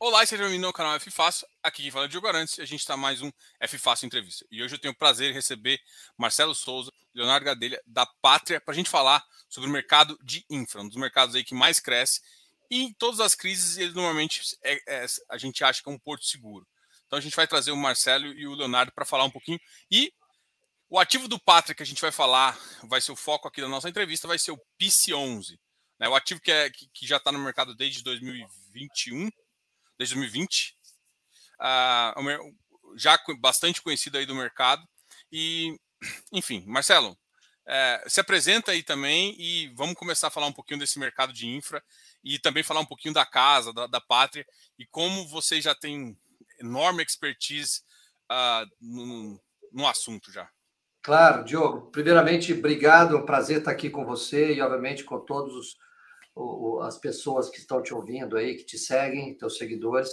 Olá, seja bem-vindo ao canal F Fácil. Aqui quem fala é Diogo Arantes e a gente está mais um F Fácil Entrevista. E hoje eu tenho o prazer de receber Marcelo Souza, Leonardo Gadelha, da Pátria, para a gente falar sobre o mercado de infra, um dos mercados aí que mais cresce. E em todas as crises, ele normalmente é, é, a gente acha que é um porto seguro. Então a gente vai trazer o Marcelo e o Leonardo para falar um pouquinho. E o ativo do Pátria que a gente vai falar, vai ser o foco aqui da nossa entrevista, vai ser o PIC11. Né? O ativo que, é, que, que já está no mercado desde 2021 desde 2020. Uh, já bastante conhecido aí do mercado. E, enfim, Marcelo, é, se apresenta aí também e vamos começar a falar um pouquinho desse mercado de infra e também falar um pouquinho da casa, da, da pátria e como você já tem enorme expertise uh, no, no assunto já. Claro, Diogo. Primeiramente, obrigado, é um prazer estar aqui com você e, obviamente, com todos os as pessoas que estão te ouvindo aí, que te seguem, teus seguidores.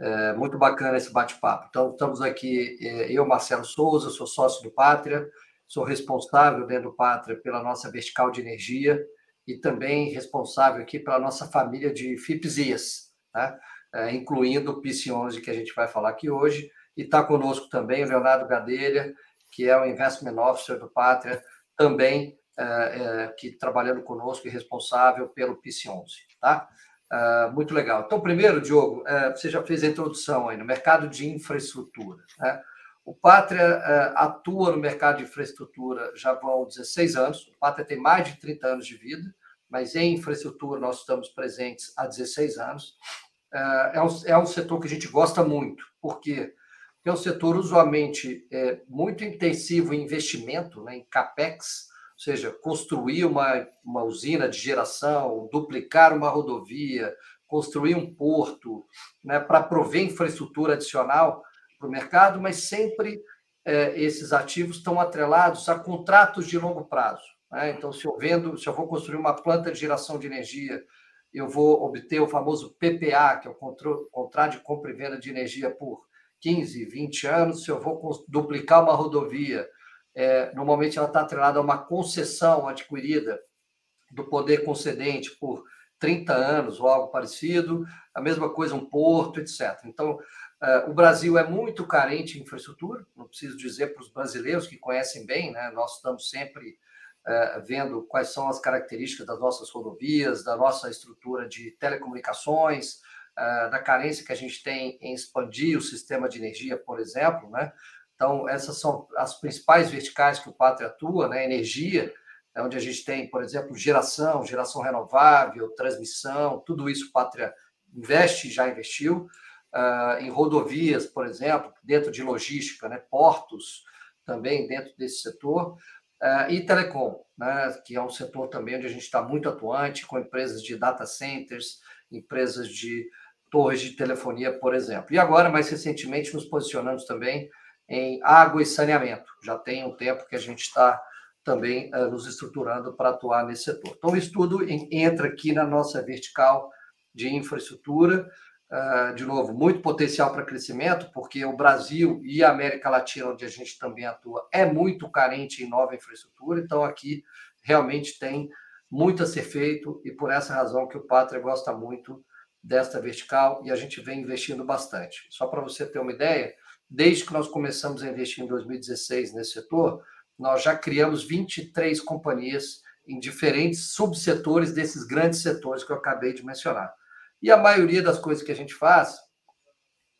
É muito bacana esse bate-papo. Então, estamos aqui, é, eu, Marcelo Souza, sou sócio do Pátria, sou responsável dentro do Pátria pela nossa vertical de energia e também responsável aqui pela nossa família de FIPS né? é, incluindo o PIS-11, que a gente vai falar aqui hoje. E está conosco também o Leonardo Gadelha, que é o Investment Officer do Pátria, também é, é, que trabalhando conosco e responsável pelo PIS-11, tá? Uh, muito legal. Então, primeiro, Diogo, uh, você já fez a introdução aí no mercado de infraestrutura. Né? O Pátria uh, atua no mercado de infraestrutura já vão 16 anos. O Pátria tem mais de 30 anos de vida, mas em infraestrutura nós estamos presentes há 16 anos. É um, é, um, setor que a gente gosta muito. Porque é um setor usualmente é, muito intensivo em investimento, né, em CAPEX, ou seja, construir uma, uma usina de geração, duplicar uma rodovia, construir um porto, né, para prover infraestrutura adicional para o mercado, mas sempre é, esses ativos estão atrelados a contratos de longo prazo. Né? Então, se eu vendo, se eu vou construir uma planta de geração de energia, eu vou obter o famoso PPA, que é o contrato de compra e venda de energia por 15, 20 anos. Se eu vou duplicar uma rodovia, é, normalmente ela está atrelada a uma concessão adquirida do poder concedente por 30 anos ou algo parecido, a mesma coisa um porto, etc. Então, é, o Brasil é muito carente em infraestrutura, não preciso dizer para os brasileiros que conhecem bem, né? nós estamos sempre é, vendo quais são as características das nossas rodovias, da nossa estrutura de telecomunicações, é, da carência que a gente tem em expandir o sistema de energia, por exemplo, né? Então, essas são as principais verticais que o Pátria atua, né? Energia, é onde a gente tem, por exemplo, geração, geração renovável, transmissão, tudo isso o Pátria investe, já investiu. Uh, em rodovias, por exemplo, dentro de logística, né? portos também dentro desse setor. Uh, e telecom, né? que é um setor também onde a gente está muito atuante, com empresas de data centers, empresas de torres de telefonia, por exemplo. E agora, mais recentemente, nos posicionamos também em água e saneamento. Já tem um tempo que a gente está também uh, nos estruturando para atuar nesse setor. Então, o estudo entra aqui na nossa vertical de infraestrutura. Uh, de novo, muito potencial para crescimento, porque o Brasil e a América Latina, onde a gente também atua, é muito carente em nova infraestrutura. Então, aqui realmente tem muito a ser feito e por essa razão que o Pátria gosta muito desta vertical e a gente vem investindo bastante. Só para você ter uma ideia, Desde que nós começamos a investir em 2016 nesse setor, nós já criamos 23 companhias em diferentes subsetores desses grandes setores que eu acabei de mencionar. E a maioria das coisas que a gente faz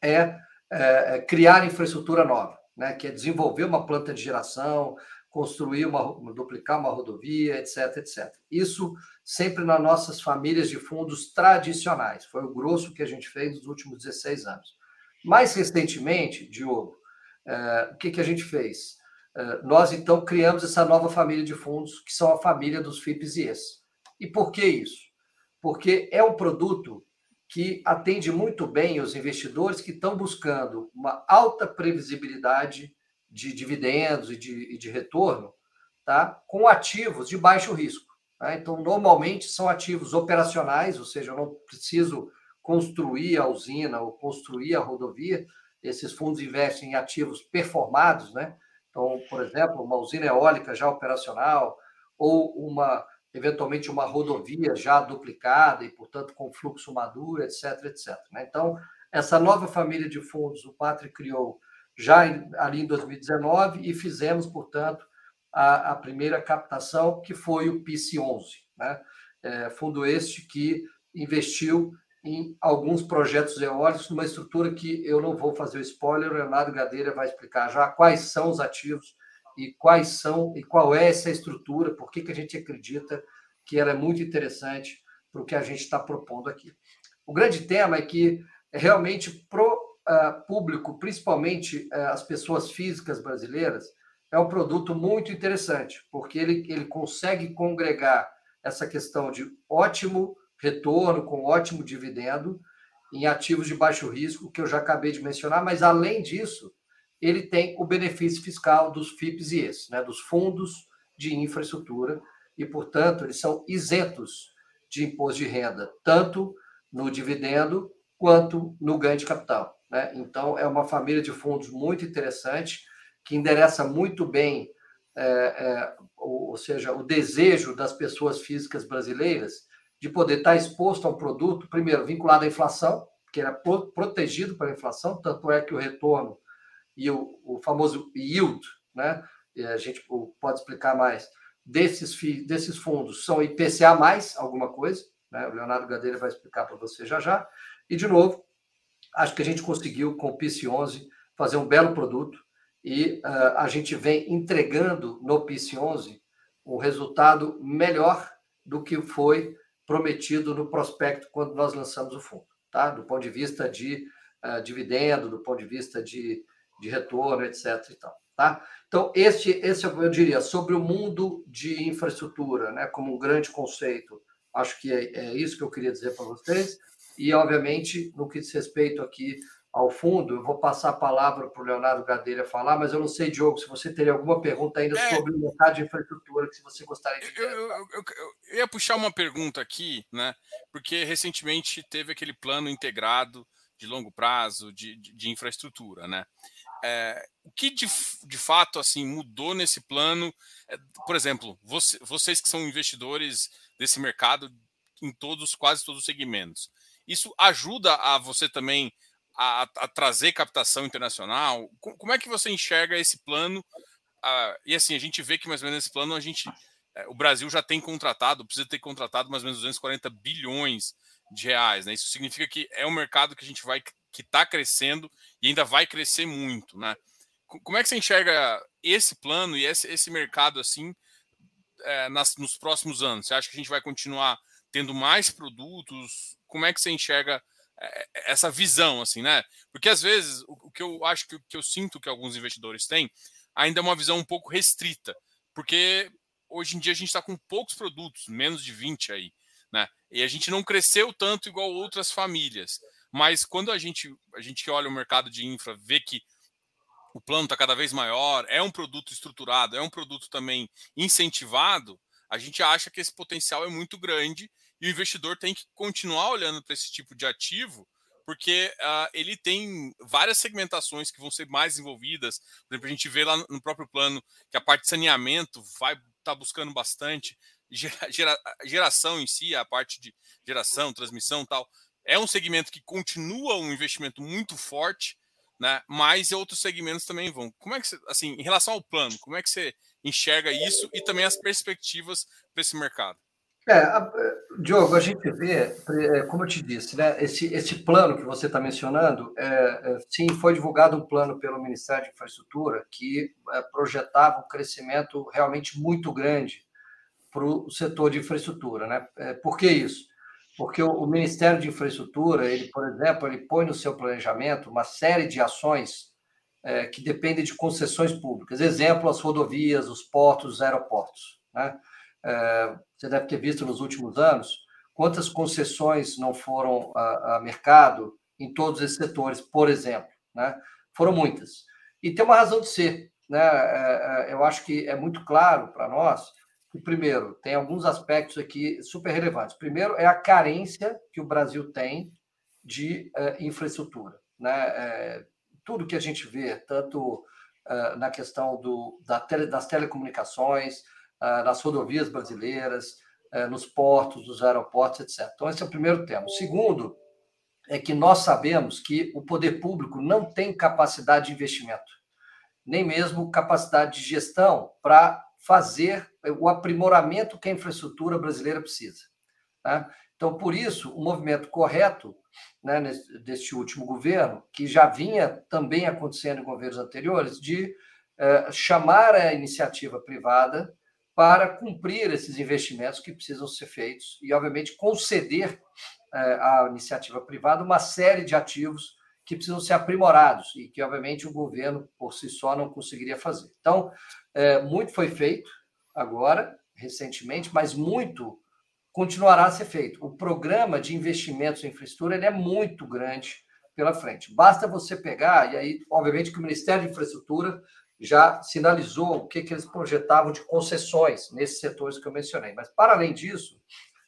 é, é, é criar infraestrutura nova, né? que é desenvolver uma planta de geração, construir uma, duplicar uma rodovia, etc, etc. Isso sempre nas nossas famílias de fundos tradicionais. Foi o grosso que a gente fez nos últimos 16 anos. Mais recentemente, Diogo, uh, o que, que a gente fez? Uh, nós, então, criamos essa nova família de fundos, que são a família dos FIPs e ES. E por que isso? Porque é um produto que atende muito bem os investidores que estão buscando uma alta previsibilidade de dividendos e de, e de retorno, tá? com ativos de baixo risco. Tá? Então, normalmente são ativos operacionais, ou seja, eu não preciso construir a usina ou construir a rodovia, esses fundos investem em ativos performados, né? Então, por exemplo, uma usina eólica já operacional ou uma eventualmente uma rodovia já duplicada e, portanto, com fluxo maduro, etc, etc. Né? Então, essa nova família de fundos, o Pátria criou já ali em 2019 e fizemos, portanto, a, a primeira captação, que foi o PIC11, né? É, fundo este que investiu em alguns projetos eólicos, numa estrutura que eu não vou fazer o spoiler, o Leonardo Gadeira vai explicar já quais são os ativos e quais são e qual é essa estrutura, por que, que a gente acredita que ela é muito interessante para o que a gente está propondo aqui. O grande tema é que realmente para o uh, público, principalmente uh, as pessoas físicas brasileiras, é um produto muito interessante, porque ele, ele consegue congregar essa questão de ótimo retorno, com ótimo dividendo, em ativos de baixo risco, que eu já acabei de mencionar, mas além disso, ele tem o benefício fiscal dos FIPS e ES, né, dos fundos de infraestrutura, e, portanto, eles são isentos de imposto de renda, tanto no dividendo quanto no ganho de capital. Né? Então, é uma família de fundos muito interessante, que endereça muito bem, é, é, ou, ou seja, o desejo das pessoas físicas brasileiras de poder estar exposto a um produto, primeiro, vinculado à inflação, que era protegido pela inflação, tanto é que o retorno e o, o famoso yield, né? E a gente pode explicar mais, desses, desses fundos são IPCA mais alguma coisa, né? O Leonardo Gadeira vai explicar para você já já. E, de novo, acho que a gente conseguiu, com o PIS 11, fazer um belo produto e uh, a gente vem entregando no PIS 11 um resultado melhor do que foi prometido no prospecto quando nós lançamos o fundo, tá? Do ponto de vista de uh, dividendo, do ponto de vista de, de retorno, etc. E tal, tá? Então, este, esse eu diria sobre o mundo de infraestrutura, né? Como um grande conceito. Acho que é, é isso que eu queria dizer para vocês. E, obviamente, no que diz respeito aqui ao fundo, eu vou passar a palavra para o Leonardo Gadelha falar, mas eu não sei, Diogo, se você teria alguma pergunta ainda é, sobre o mercado de infraestrutura que você gostaria de eu, eu, eu, eu, ia puxar uma pergunta aqui, né? Porque recentemente teve aquele plano integrado de longo prazo de, de, de infraestrutura, né? É, o que de, de fato assim mudou nesse plano? É, por exemplo, você, vocês que são investidores desse mercado em todos, quase todos os segmentos. Isso ajuda a você também a, a trazer captação internacional? Como é que você enxerga esse plano? Ah, e assim, a gente vê que mais ou menos nesse plano a gente. É, o Brasil já tem contratado, precisa ter contratado mais ou menos 240 bilhões de reais. Né? Isso significa que é um mercado que a gente vai que está crescendo e ainda vai crescer muito, né? Como é que você enxerga esse plano e esse, esse mercado assim é, nas, nos próximos anos? Você acha que a gente vai continuar tendo mais produtos? Como é que você enxerga essa visão, assim, né? Porque às vezes o, que eu acho que, que eu sinto que alguns investidores têm ainda é uma visão um pouco restrita, porque hoje em dia a gente está com poucos produtos, menos de 20 aí, né? E a gente não cresceu tanto igual outras famílias. Mas quando a gente, a gente olha o mercado de infra, vê que o plano está cada vez maior, é um produto estruturado, é um produto também incentivado, a gente acha que esse potencial é muito grande e o investidor tem que continuar olhando para esse tipo de ativo, porque uh, ele tem várias segmentações que vão ser mais envolvidas. Por exemplo, a gente vê lá no próprio plano que a parte de saneamento vai estar tá buscando bastante, gera, gera, geração em si, a parte de geração, transmissão tal. É um segmento que continua um investimento muito forte, né? Mas outros segmentos também vão. Como é que você, assim, em relação ao plano, como é que você enxerga isso e também as perspectivas para esse mercado? É, Diogo, a gente vê, é, como eu te disse, né, esse, esse plano que você está mencionando, é, é, sim, foi divulgado um plano pelo Ministério de Infraestrutura que é, projetava um crescimento realmente muito grande para o setor de infraestrutura. Né? Por que isso? Porque o, o, Ministério de Infraestrutura, ele, por exemplo, ele põe no seu planejamento uma série de ações é, que dependem de concessões públicas. Exemplo, as rodovias, os portos, os aeroportos. Né? É, você deve ter visto nos últimos anos quantas concessões não foram a, a mercado em todos esses setores, por exemplo. Né? Foram muitas. E tem uma razão de ser. Né? É, é, eu acho que é muito claro para nós que, primeiro, tem alguns aspectos aqui super relevantes. Primeiro, é a carência que o Brasil tem de uh, infraestrutura. Né? É, tudo que a gente vê, tanto uh, na questão do, da tele, das telecomunicações, nas rodovias brasileiras, nos portos, nos aeroportos, etc. Então, esse é o primeiro tema. O segundo é que nós sabemos que o poder público não tem capacidade de investimento, nem mesmo capacidade de gestão para fazer o aprimoramento que a infraestrutura brasileira precisa. Né? Então, por isso, o movimento correto né, deste último governo, que já vinha também acontecendo em governos anteriores, de eh, chamar a iniciativa privada para cumprir esses investimentos que precisam ser feitos e, obviamente, conceder eh, à iniciativa privada uma série de ativos que precisam ser aprimorados e que, obviamente, o governo por si só não conseguiria fazer. Então, eh, muito foi feito agora, recentemente, mas muito continuará a ser feito. O programa de investimentos em infraestrutura ele é muito grande pela frente. Basta você pegar, e aí, obviamente, que o Ministério de Infraestrutura já sinalizou o que, que eles projetavam de concessões nesses setores que eu mencionei. Mas, para além disso,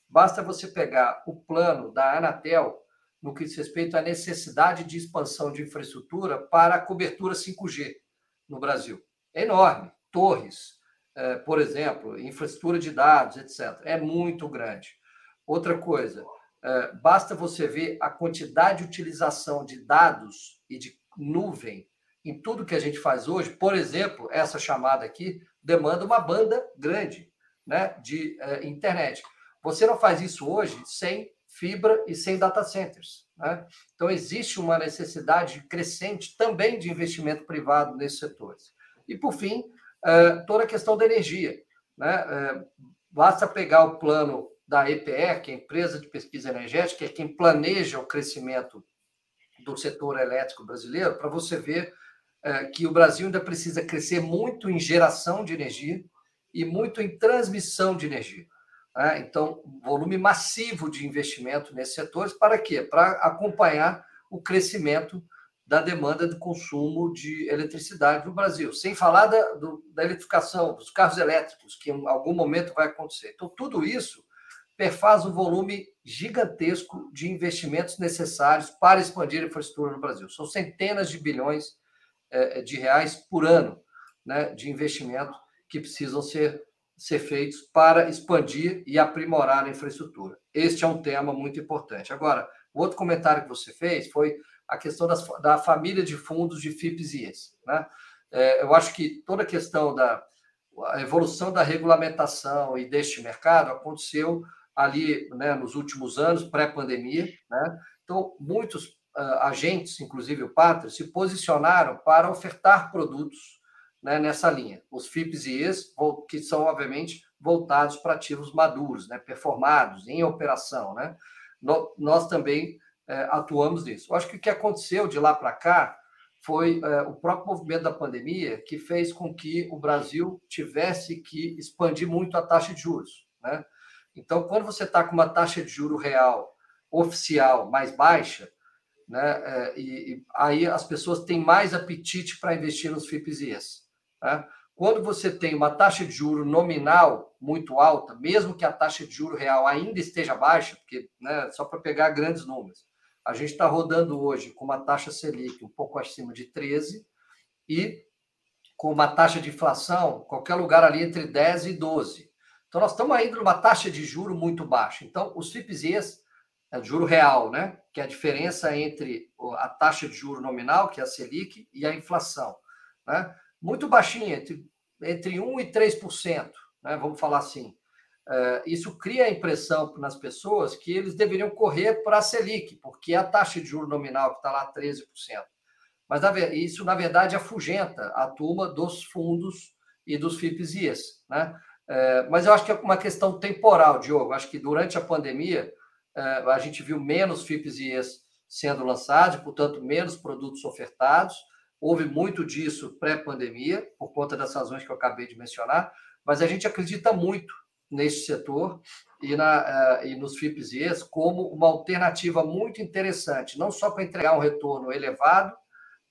basta você pegar o plano da Anatel no que diz respeito à necessidade de expansão de infraestrutura para a cobertura 5G no Brasil. É enorme. Torres, é, por exemplo, infraestrutura de dados, etc. É muito grande. Outra coisa, é, basta você ver a quantidade de utilização de dados e de nuvem em tudo que a gente faz hoje. Por exemplo, essa chamada aqui demanda uma banda grande né, de é, internet. Você não faz isso hoje sem fibra e sem data centers. Né? Então, existe uma necessidade crescente também de investimento privado nesses setores. E, por fim, uh, toda a questão da energia. Né? Uh, basta pegar o plano da EPE, que é a Empresa de Pesquisa Energética, que é quem planeja o crescimento do setor elétrico brasileiro, para você ver uh, que o Brasil ainda precisa crescer muito em geração de energia e muito em transmissão de energia. Né? Então, volume massivo de investimento nesses setores, para quê? Para acompanhar o crescimento da demanda de consumo de eletricidade no Brasil, sem falar da, do, da eletrificação dos carros elétricos, que em algum momento vai acontecer. Então, tudo isso perfaz um volume gigantesco de investimentos necessários para expandir a infraestrutura no Brasil. São centenas de bilhões de reais por ano né, de investimento que precisam ser, ser feitos para expandir e aprimorar a infraestrutura. Este é um tema muito importante. Agora, o outro comentário que você fez foi a questão das, da família de fundos de FIPS e ES. Né? É, eu acho que toda a questão da a evolução da regulamentação e deste mercado aconteceu ali né, nos últimos anos, pré-pandemia. Né? Então, muitos agentes, inclusive o Pátria, se posicionaram para ofertar produtos né, nessa linha. Os FIPS e ES, que são, obviamente, voltados para ativos maduros, né, performados, em operação. Né? Nós também é, atuamos nisso. Eu acho que o que aconteceu de lá para cá foi é, o próprio movimento da pandemia que fez com que o Brasil tivesse que expandir muito a taxa de juros. Né? Então, quando você está com uma taxa de juro real oficial mais baixa, né, é, e, e, aí as pessoas têm mais apetite para investir nos FIPs e ES. Né? Quando você tem uma taxa de juro nominal muito alta, mesmo que a taxa de juro real ainda esteja baixa, porque né, só para pegar grandes números, a gente está rodando hoje com uma taxa Selic um pouco acima de 13 e com uma taxa de inflação, qualquer lugar ali entre 10 e 12. Então, nós estamos ainda numa taxa de juro muito baixa. Então, os FIPS é juro real, né? que é a diferença entre a taxa de juro nominal, que é a Selic, e a inflação. Né? Muito baixinha, entre, entre 1% e 3%, né? vamos falar assim. Uh, isso cria a impressão nas pessoas que eles deveriam correr para a Selic, porque é a taxa de juro nominal que está lá 13%. Mas isso, na verdade, afugenta a turma dos fundos e dos FIPs IES. Né? Uh, mas eu acho que é uma questão temporal, Diogo. Acho que durante a pandemia a gente viu menos FIPs e IES sendo lançados, portanto, menos produtos ofertados. Houve muito disso pré-pandemia, por conta das razões que eu acabei de mencionar, mas a gente acredita muito neste setor e, na, uh, e nos FIPs e ES como uma alternativa muito interessante, não só para entregar um retorno elevado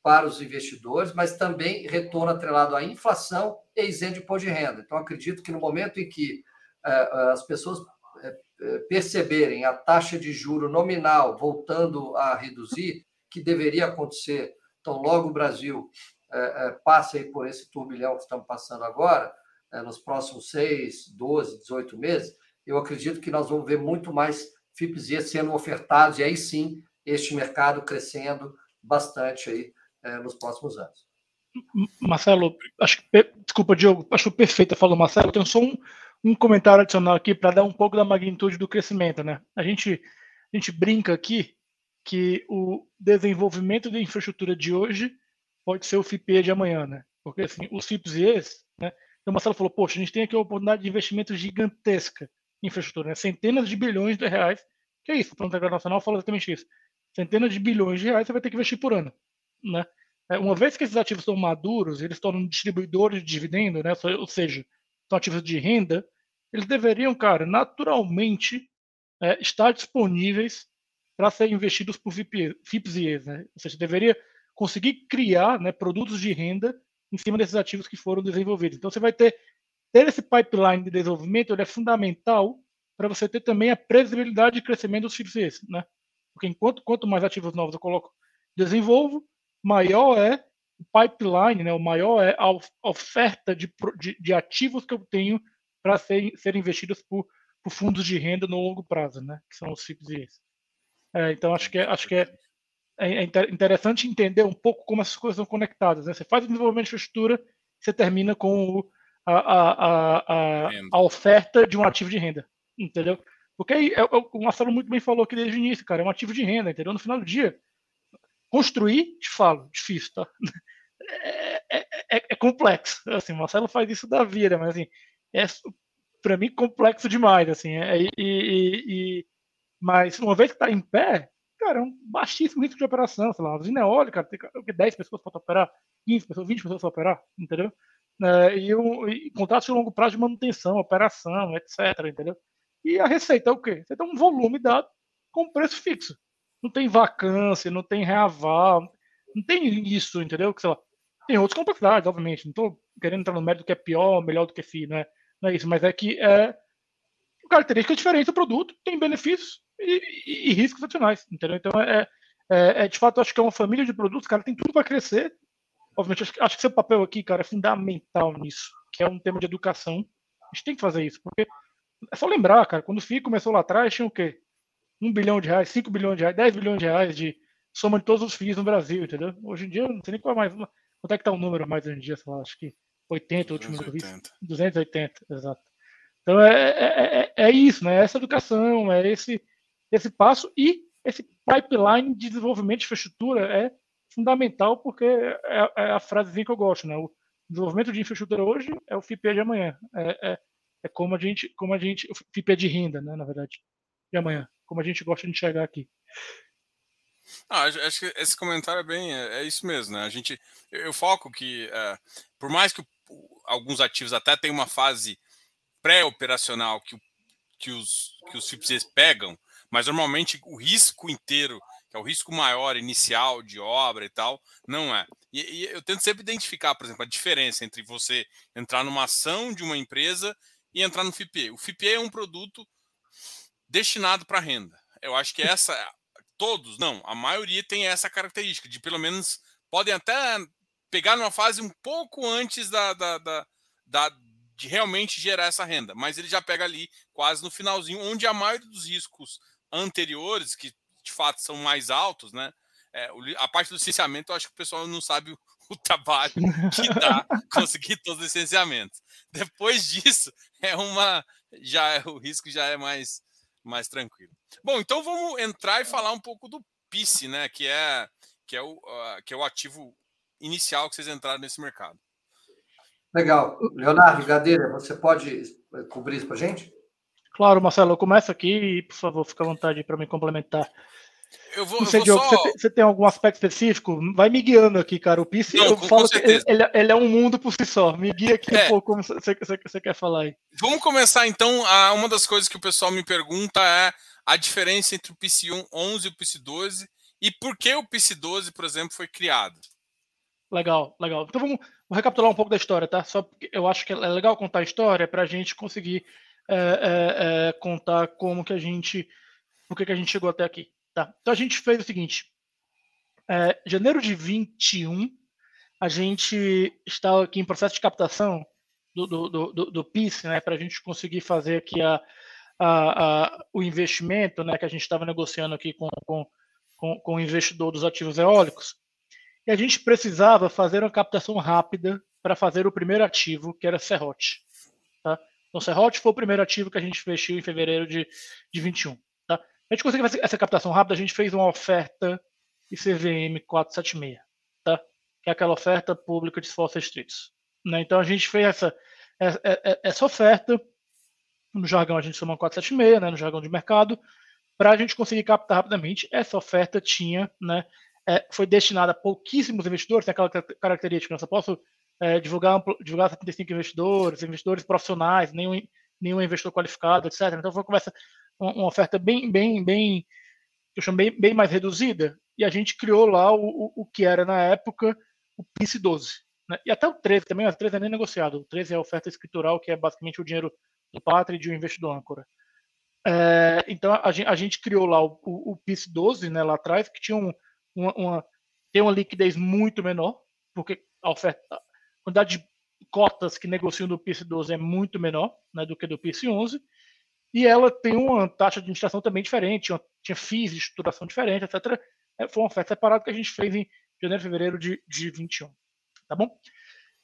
para os investidores, mas também retorno atrelado à inflação e isento de imposto de renda. Então, acredito que no momento em que uh, as pessoas perceberem a taxa de juro nominal voltando a reduzir, que deveria acontecer, então logo o Brasil passe por esse turbilhão que estamos passando agora, né, nos próximos 6, 12, 18 meses, eu acredito que nós vamos ver muito mais FIPS sendo ofertados, e aí sim, este mercado crescendo bastante aí é, nos próximos anos. Marcelo, acho que, desculpa, Diogo, acho perfeito, falou Marcelo, eu tenho só um, um comentário adicional aqui para dar um pouco da magnitude do crescimento, né? A gente, a gente brinca aqui que o desenvolvimento de infraestrutura de hoje pode ser o FIPE de amanhã, né? Porque assim, os FIPS, né? Então, Marcelo falou, poxa, a gente tem aqui uma oportunidade de investimento gigantesca em infraestrutura, né? centenas de bilhões de reais. Que é isso? O Plano Internacional fala exatamente isso. Centenas de bilhões de reais você vai ter que investir por ano, né? É, uma vez que esses ativos estão maduros, eles tornam distribuidores de dividendo, né? ou seja, são ativos de renda, eles deveriam, cara, naturalmente é, estar disponíveis para serem investidos por FIPS e ES, né? Ou seja, deveria conseguir criar né, produtos de renda em cima desses ativos que foram desenvolvidos. Então, você vai ter, ter esse pipeline de desenvolvimento, ele é fundamental para você ter também a previsibilidade de crescimento dos FIPS e ES, né? Porque enquanto quanto mais ativos novos eu coloco, desenvolvo, maior é pipeline, né, o maior é a oferta de, de, de ativos que eu tenho para ser, serem investidos por, por, fundos de renda no longo prazo, né, que são os FIPS é, então, acho que, é, acho que é, é, interessante entender um pouco como essas coisas são conectadas. Né? Você faz o desenvolvimento de infraestrutura, você termina com o, a, a, a, a, oferta de um ativo de renda, entendeu? Porque aí, é, o Marcelo muito bem falou aqui desde o início, cara, é um ativo de renda, entendeu? No final do dia, Construir, te falo, difícil, tá? É, é, é, é complexo. Assim, Marcelo faz isso da vida, mas assim, é para mim complexo demais, assim. É, e, e, e, mas uma vez que está em pé, cara, é um baixíssimo risco de operação. Sei lá, uma usina eólica, tem 10 pessoas para operar, 15 pessoas, 20 pessoas para operar, entendeu? É, e, um, e contratos de longo prazo de manutenção, operação, etc, entendeu? E a receita é o quê? Você tem um volume dado com preço fixo não tem vacância, não tem reaval, não tem isso, entendeu? Que, sei lá, tem outras complexidades, obviamente. Não estou querendo entrar no mérito que é pior, melhor do que FI, não é, não é isso, mas é que é característica diferente do produto, tem benefícios e, e, e riscos adicionais, entendeu? Então, é, é, é, de fato, acho que é uma família de produtos, cara, tem tudo para crescer. Obviamente, acho, acho que seu papel aqui, cara, é fundamental nisso, que é um tema de educação. A gente tem que fazer isso, porque é só lembrar, cara, quando o FI começou lá atrás, tinha o quê? 1 bilhão de reais, 5 bilhões de reais, 10 bilhões de reais de soma de todos os FIIs no Brasil, entendeu? Hoje em dia, não sei nem qual é mais. Quanto é que tá o número mais hoje em dia? Sei lá, acho que 80, o último que eu vi. 280, exato. Então é, é, é, é isso, né? Essa educação, é esse, esse passo e esse pipeline de desenvolvimento de infraestrutura é fundamental porque é, é a frasezinha que eu gosto, né? O desenvolvimento de infraestrutura hoje é o FIPE de amanhã. É, é, é como a gente, como a gente, o FIPE de renda, né? Na verdade, de amanhã como a gente gosta de enxergar aqui. Ah, acho que esse comentário é bem, é, é isso mesmo, né? A gente, eu, eu foco que, é, por mais que o, alguns ativos até tenham uma fase pré-operacional que, que, os, que os FIPS pegam, mas normalmente o risco inteiro, que é o risco maior inicial de obra e tal, não é. E, e eu tento sempre identificar, por exemplo, a diferença entre você entrar numa ação de uma empresa e entrar no FIPE. O FIPE é um produto destinado para renda. Eu acho que essa, todos, não, a maioria tem essa característica de pelo menos podem até pegar numa fase um pouco antes da, da, da, da de realmente gerar essa renda, mas ele já pega ali quase no finalzinho, onde a maioria dos riscos anteriores, que de fato são mais altos, né? É, a parte do licenciamento, eu acho que o pessoal não sabe o, o trabalho que dá conseguir todos os licenciamentos. Depois disso, é uma já é, o risco já é mais mais tranquilo. Bom, então vamos entrar e falar um pouco do PICE, né? Que é, que é, o, uh, que é o ativo inicial que vocês entraram nesse mercado. Legal. Leonardo Gadeira, você pode cobrir isso para a gente? Claro, Marcelo, eu começo aqui e, por favor, fica à vontade para me complementar. Eu vou, você, eu vou Diogo, só... você, você, tem algum aspecto específico? Vai me guiando aqui, cara. O PIS, eu com, falo com que ele, ele, é um mundo por si só. Me guia aqui é. um pouco como você, você, você, quer falar aí. Vamos começar então. A, uma das coisas que o pessoal me pergunta é a diferença entre o PIS 11 e o PIS 12 e por que o PIS 12, por exemplo, foi criado. Legal, legal. Então vamos, recapitular um pouco da história, tá? Só porque eu acho que é legal contar a história para a gente conseguir é, é, é, contar como que a gente, por que a gente chegou até aqui. Tá. Então a gente fez o seguinte: é, janeiro de 21, a gente está aqui em processo de captação do, do, do, do PIS, né, para a gente conseguir fazer aqui a, a, a, o investimento, né, que a gente estava negociando aqui com, com, com, com o investidor dos ativos eólicos, e a gente precisava fazer uma captação rápida para fazer o primeiro ativo, que era Serrote. Tá? Então, Serrote foi o primeiro ativo que a gente fechou em fevereiro de, de 21. A gente conseguiu essa captação rápida, a gente fez uma oferta ICVM 476, tá? que é aquela oferta pública de esforços restritos. Né? Então, a gente fez essa, essa, essa oferta, no jargão a gente chama 476, né, no jargão de mercado, para a gente conseguir captar rapidamente. Essa oferta tinha, né, é, foi destinada a pouquíssimos investidores, tem aquela característica, eu só posso é, divulgar, divulgar 75 investidores, investidores profissionais, nenhum, nenhum investidor qualificado, etc. Então foi uma, conversa, uma, uma oferta bem, bem, bem, eu chamo bem, mais reduzida, e a gente criou lá o, o, o que era na época o PIS 12. Né? E até o 13 também, o 13 é nem negociado. O 13 é a oferta escritural, que é basicamente o dinheiro do pátria e de um investidor âncora. É, então a a gente, criou lá o, o, o PIS 12 né, lá atrás, que tinha um, uma, uma, tem uma liquidez muito menor, porque a oferta, a quantidade de cotas que negociam do PIS 12 é muito menor né, do que do PIS 11, e ela tem uma taxa de administração também diferente, uma, tinha FIIs de estruturação diferente, etc. É, foi uma oferta separada que a gente fez em janeiro e fevereiro de, de 21. Tá bom?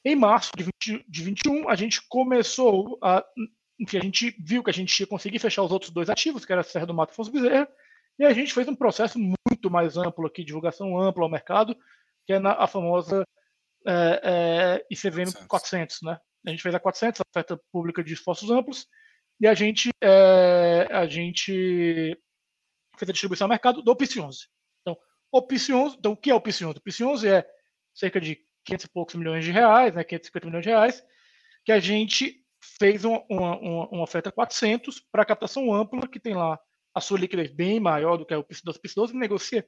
Em março de, 20, de 21, a gente começou a. Enfim, a gente viu que a gente ia conseguir fechar os outros dois ativos, que era a Serra do Mato e Afonso Bezerra, e a gente fez um processo muito mais amplo aqui, divulgação ampla ao mercado, que é na, a famosa é, é, ICVM 400, né? A gente fez a 400, a oferta pública de esforços amplos, e a gente, é, a gente fez a distribuição ao mercado do PIS 11. Então, o PIS 11, então o que é o PIS 11? O PIS 11 é cerca de 500 e poucos milhões de reais, né, 550 milhões de reais, que a gente fez uma, uma, uma oferta 400 para captação ampla, que tem lá a sua liquidez bem maior do que o PIS12. O PIS12 negocia,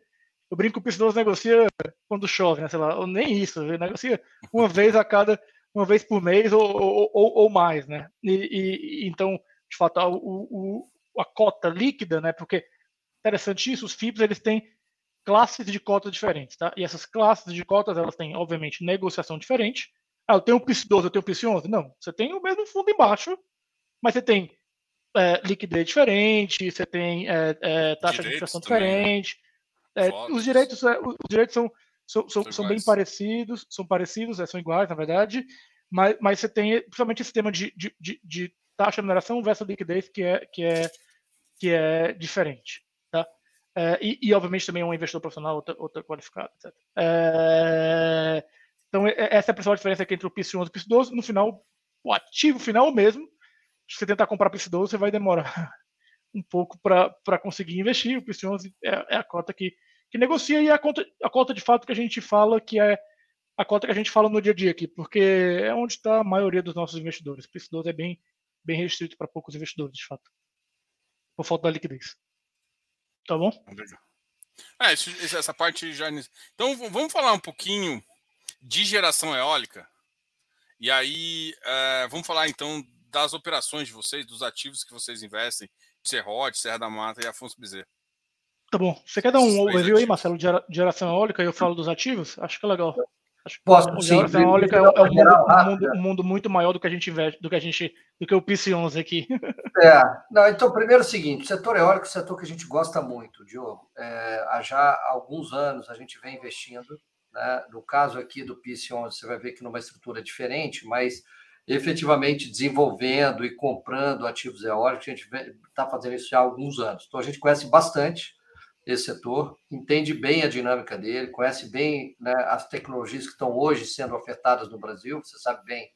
eu brinco que o PIS12 negocia quando chove, né, sei lá, ou nem isso, ele negocia uma vez a cada, uma vez por mês ou, ou, ou, ou mais, né, e, e, então, de fato, o, o, a cota líquida, né, porque interessante isso, os FIPS, eles têm classes de cotas diferentes, tá? E essas classes de cotas, elas têm, obviamente, negociação diferente. Ah, eu tenho o PIS 12, eu tenho o PIS 11? Não, você tem o mesmo fundo embaixo, mas você tem é, liquidez diferente, você tem é, é, taxa de administração diferente. É, os direitos, é, os direitos são, são, são, são bem parecidos, são parecidos, é, são iguais, na verdade, mas, mas você tem principalmente esse tema de, de, de, de taxa de mineração versus liquidez que é, que é, que é diferente. É, e, e, obviamente, também um investidor profissional, outra, outra qualificado, etc. É, então, essa é a principal diferença aqui entre o PIS 11 e o PIS 12. No final, o ativo final mesmo, se você tentar comprar PIS 12, você vai demorar um pouco para conseguir investir. O PIS 11 é, é, a cota que, que negocia e é a cota, a cota de fato que a gente fala que é a cota que a gente fala no dia a dia aqui, porque é onde está a maioria dos nossos investidores. O PIS 12 é bem, bem restrito para poucos investidores, de fato, por falta da liquidez. Tá bom? É, essa parte já. Então vamos falar um pouquinho de geração eólica. E aí, é, vamos falar então das operações de vocês, dos ativos que vocês investem, Serrote, Serra da Mata e Afonso Bezerra. Tá bom. Você quer dar um overview aí, Marcelo, de geração eólica e eu falo dos ativos? Acho que é legal. Acho Posso, que sim. A eólica é, é um, mundo, um, mundo, um, mundo, muito maior do que a gente investe, do que a gente, do que o PC11 aqui. É, não, então, primeiro é o seguinte, o setor eólico é um setor que a gente gosta muito, Diogo. É, há já alguns anos a gente vem investindo, né? no caso aqui do PC11, você vai ver que numa estrutura diferente, mas efetivamente desenvolvendo e comprando ativos eólicos, a gente está fazendo isso já há alguns anos. Então, a gente conhece bastante, esse setor, entende bem a dinâmica dele, conhece bem né, as tecnologias que estão hoje sendo ofertadas no Brasil. Você sabe bem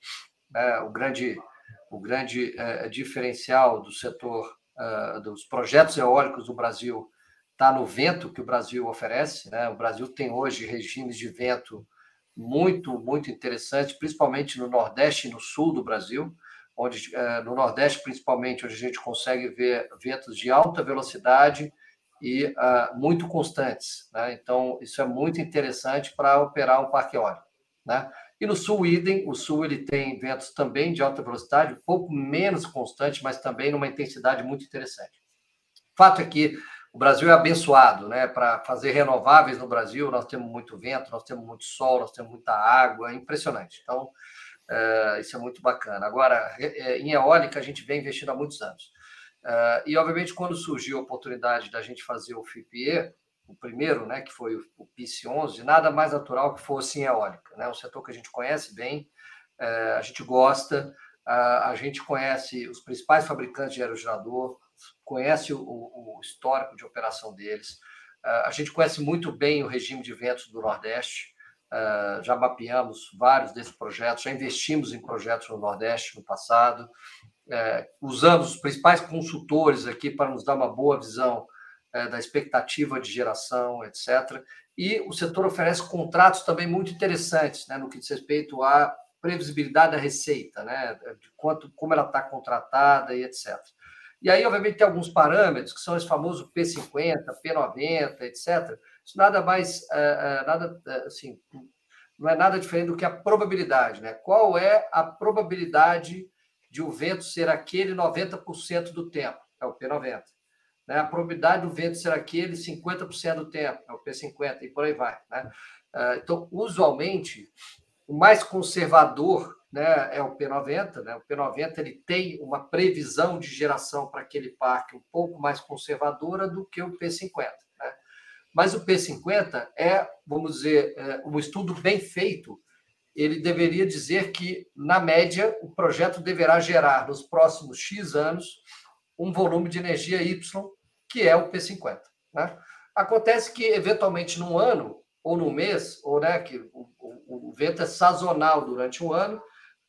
né, o grande, o grande é, diferencial do setor uh, dos projetos eólicos do Brasil está no vento que o Brasil oferece. Né? O Brasil tem hoje regimes de vento muito, muito interessantes, principalmente no Nordeste e no Sul do Brasil, onde uh, no Nordeste, principalmente, onde a gente consegue ver ventos de alta velocidade e uh, muito constantes. Né? Então, isso é muito interessante para operar um parque eólico. Né? E no sul, idem, o sul ele tem ventos também de alta velocidade, um pouco menos constante, mas também numa intensidade muito interessante. Fato é que o Brasil é abençoado, né? Para fazer renováveis no Brasil, nós temos muito vento, nós temos muito sol, nós temos muita água, é impressionante. Então, é, isso é muito bacana. Agora, em eólica, a gente vem investindo há muitos anos. Uh, e, obviamente, quando surgiu a oportunidade da gente fazer o FIPE, o primeiro, né, que foi o PIS 11, nada mais natural que fosse em eólica. Né? Um setor que a gente conhece bem, uh, a gente gosta, uh, a gente conhece os principais fabricantes de aerogerador, conhece o, o histórico de operação deles, a gente conhece muito bem o regime de ventos do Nordeste, já mapeamos vários desses projetos, já investimos em projetos no Nordeste no passado, é, usamos os principais consultores aqui para nos dar uma boa visão é, da expectativa de geração, etc. E o setor oferece contratos também muito interessantes, né, no que diz respeito à previsibilidade da receita, né, de quanto, como ela está contratada e etc. E aí, obviamente, tem alguns parâmetros que são esse famoso P50, P90, etc. Isso nada mais, é, é, nada é, assim, não é nada diferente do que a probabilidade, né? Qual é a probabilidade de o vento ser aquele 90% do tempo, é o P90. Né? A probabilidade do vento ser aquele 50% do tempo, é o P50, e por aí vai. Né? Então, usualmente, o mais conservador né, é o P90. Né? O P90 ele tem uma previsão de geração para aquele parque um pouco mais conservadora do que o P50. Mas o P50 é, vamos dizer, é um estudo bem feito ele deveria dizer que, na média, o projeto deverá gerar, nos próximos X anos, um volume de energia Y, que é o P50. Né? Acontece que, eventualmente, num ano, ou num mês, ou né, que o, o, o vento é sazonal durante um ano,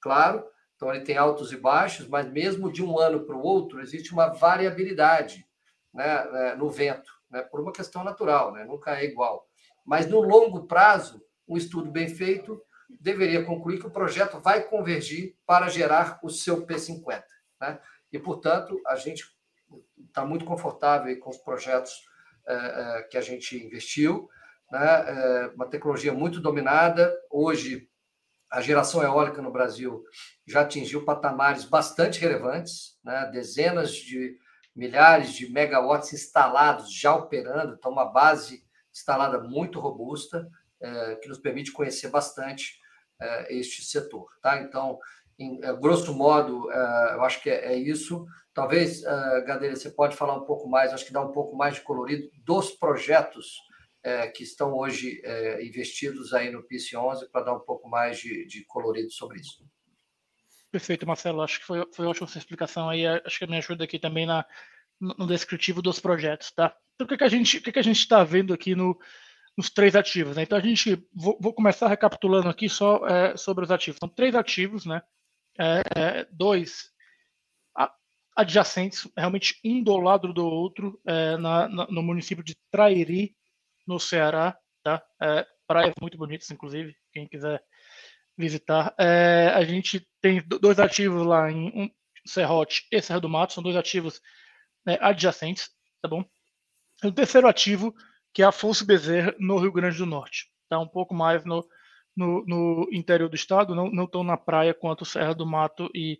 claro, então ele tem altos e baixos, mas mesmo de um ano para o outro, existe uma variabilidade né, né, no vento, né, por uma questão natural, né, nunca é igual. Mas no longo prazo, um estudo bem feito deveria concluir que o projeto vai convergir para gerar o seu P50. Né? E, portanto, a gente está muito confortável com os projetos é, é, que a gente investiu. Né? É uma tecnologia muito dominada. Hoje, a geração eólica no Brasil já atingiu patamares bastante relevantes, né? dezenas de milhares de megawatts instalados já operando, então uma base instalada muito robusta, é, que nos permite conhecer bastante é, este setor. Tá? Então, em, é, grosso modo, é, eu acho que é, isso. Talvez, Gadeira, você pode falar um pouco mais, acho que dá um pouco mais de colorido dos projetos que estão hoje investidos aí no PIS 11 para dar um pouco mais de, de, colorido sobre isso. Perfeito, Marcelo. Acho que foi, foi ótima essa explicação aí. Acho que me ajuda aqui também na, no descritivo dos projetos, tá? Então, o que, que a gente que, que a gente está vendo aqui no, nos três ativos. Né? Então a gente vou, vou, começar recapitulando aqui só é, sobre os ativos. São três ativos, né? É, é, dois adjacentes, realmente um do lado do outro, é, na, na, no município de Trairi, no Ceará. Tá? É, praias muito bonitas, inclusive, quem quiser visitar. É, a gente tem dois ativos lá em um, Serrote e Serra do Mato, são dois ativos adjacentes, tá bom? o terceiro ativo que é Afonso Bezerra, no Rio Grande do Norte. Está um pouco mais no, no, no, interior do estado, não, não tão na praia quanto Serra do Mato e,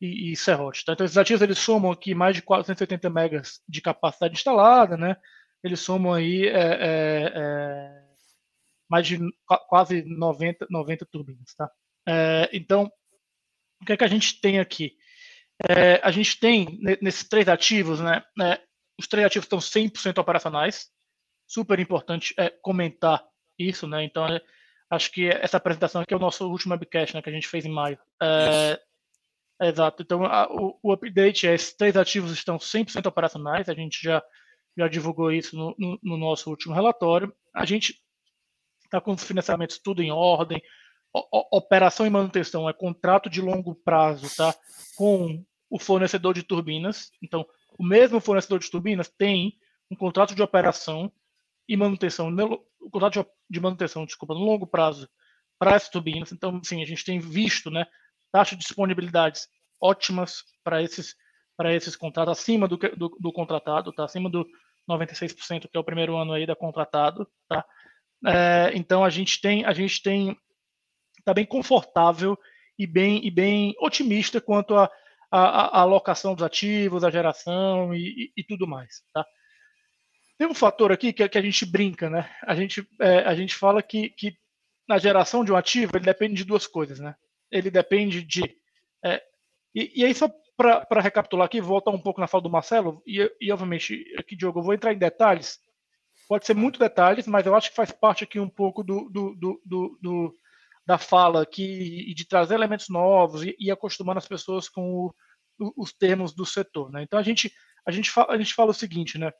e, e Serrote. Tá? Então, esses ativos eles somam aqui mais de 480 megas de capacidade instalada, né? Eles somam aí é, é, é, mais de quase 90, 90 turbinas, tá? É, então, o que é que a gente tem aqui? É, a gente tem nesses três ativos, né? É, os três ativos estão 100% operacionais, super importante é, comentar isso, né? Então, é, acho que essa apresentação aqui é o nosso último webcast, né, que a gente fez em maio. É, é, exato. Então, a, o, o, update é: esses três ativos estão 100% operacionais, a gente já, já divulgou isso no, no, no nosso último relatório. A gente está com os financiamentos tudo em ordem. O, operação e manutenção é contrato de longo prazo, tá? Com o fornecedor de turbinas. Então, o mesmo fornecedor de turbinas tem um contrato de operação e manutenção, o contrato de manutenção, desculpa, no longo prazo para as turbinas. Então, sim, a gente tem visto, né, taxas de disponibilidades ótimas para esses para esses contratos acima do, do, do contratado, tá? Acima do 96% que é o primeiro ano aí da contratado, tá? É, então a gente tem a gente tem tá bem confortável e bem e bem otimista quanto à a, a, a, alocação dos ativos, a geração e, e, e tudo mais, tá? Tem um fator aqui que, que a gente brinca, né? A gente, é, a gente fala que, que na geração de um ativo ele depende de duas coisas, né? Ele depende de. É, e, e, aí, só para recapitular aqui, voltar um pouco na fala do Marcelo, e, e obviamente, aqui, Diogo, eu vou entrar em detalhes. Pode ser muito detalhes, mas eu acho que faz parte aqui um pouco do, do, do, do da fala aqui e de trazer elementos novos e, e acostumando as pessoas com o, os termos do setor. Né? Então a gente, a, gente fala, a gente fala o seguinte, né?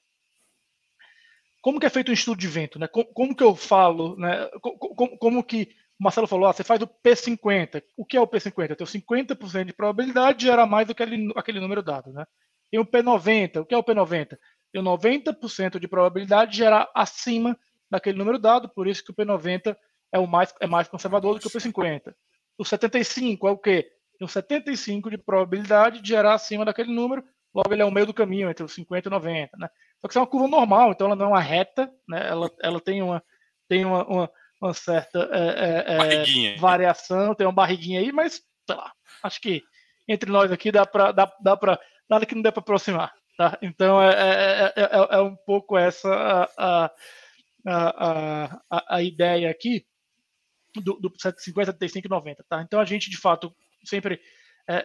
Como que é feito um estudo de vento? Né? Como, como que eu falo? Né? Como, como que o Marcelo falou, ah, você faz o P50. O que é o P50? Eu tenho 50% de probabilidade de gerar mais do que aquele, aquele número dado. Né? Tem o P90. O que é o P90? Tem 90% de probabilidade de gerar acima daquele número dado, por isso que o P90 é, o mais, é mais conservador do que o P50. O 75 é o quê? Tem 75 de probabilidade de gerar acima daquele número, logo ele é o meio do caminho, entre os 50 e 90. Né? Só que isso é uma curva normal, então ela não é uma reta, né? ela, ela tem uma, tem uma, uma uma certa é, é, variação, tem uma barriguinha aí, mas sei lá, acho que entre nós aqui dá para dá, dá para nada que não dê para aproximar, tá? Então é, é, é, um pouco essa a, a, a, a ideia aqui do, do 50, 75 e 90, tá? Então a gente de fato sempre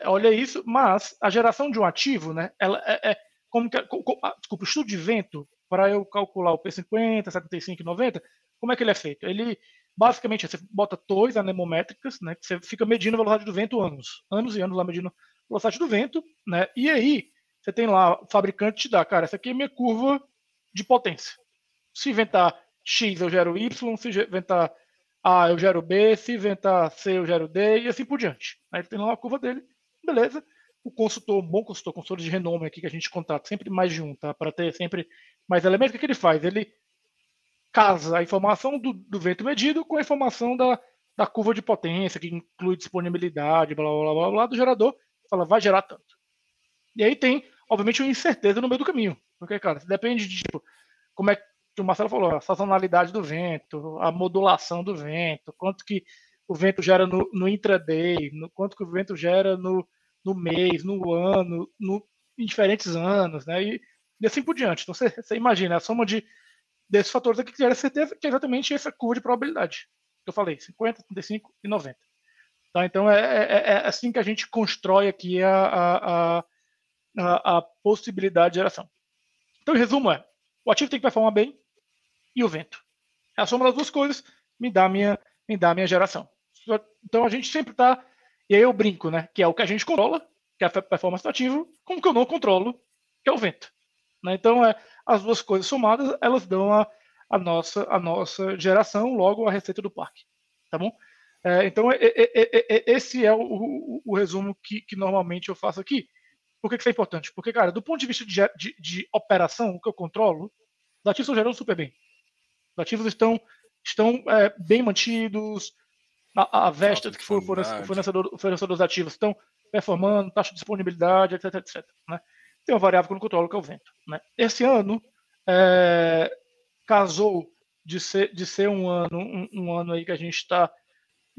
olha isso, mas a geração de um ativo, né? Ela é, como que, com, desculpa, o estudo de vento para eu calcular o P50, 75 e 90 como é que ele é feito? Ele basicamente você bota torres anemométricas, né, que você fica medindo a velocidade do vento anos, anos e anos lá medindo a velocidade do vento, né? E aí você tem lá o fabricante te dá, cara, essa aqui é minha curva de potência. Se ventar X eu gero Y, se ventar A eu gero B, se ventar C eu gero D e assim por diante. Aí ele tem lá a curva dele, beleza? O consultor, um bom consultor, consultor de renome aqui que a gente contrata sempre mais de um, tá? Para ter sempre mais elementos, o que, que ele faz? Ele casa a informação do, do vento medido com a informação da, da curva de potência, que inclui disponibilidade, blá, blá, blá, blá, do gerador, fala, vai gerar tanto. E aí tem, obviamente, uma incerteza no meio do caminho. Porque, cara, depende de, tipo, como é que o Marcelo falou, a sazonalidade do vento, a modulação do vento, quanto que o vento gera no, no intraday, no, quanto que o vento gera no, no mês, no ano, no, em diferentes anos, né? E, e assim por diante. Então, você, imagina, a soma de desses fatores aqui que gera certeza, que é exatamente essa curva de probabilidade que eu falei, 50, 35 e 90. Tá? Então é, é, é, é assim que a gente constrói aqui a, a, a, a, possibilidade de geração. Então, em resumo, é o ativo tem que performar bem e o vento. A soma das duas coisas me dá a minha, me dá minha geração. Então a gente sempre está. E aí eu brinco, né? Que é o que a gente controla, que é a performance do ativo, como que eu não controlo, que é o vento. Né? Então, é, as duas coisas somadas, elas dão a, a, nossa, a nossa geração, logo a receita do parque. Tá bom? É, então, é, é, é esse é o, o, o resumo que, que, normalmente eu faço aqui. Por que, que isso é importante? Porque, cara, do ponto de vista de, de, de operação, o que eu controlo, os ativos estão gerando super bem. Os ativos estão, estão é, bem mantidos, a, a Vestas, que foi o fornecedor, fornecedor dos ativos, estão performando, taxa de disponibilidade, etc, etc. Né? tem uma variável que eu não controlo, que é o vento. Né? Esse ano é, casou de ser, de ser um ano, um, um ano aí que a gente está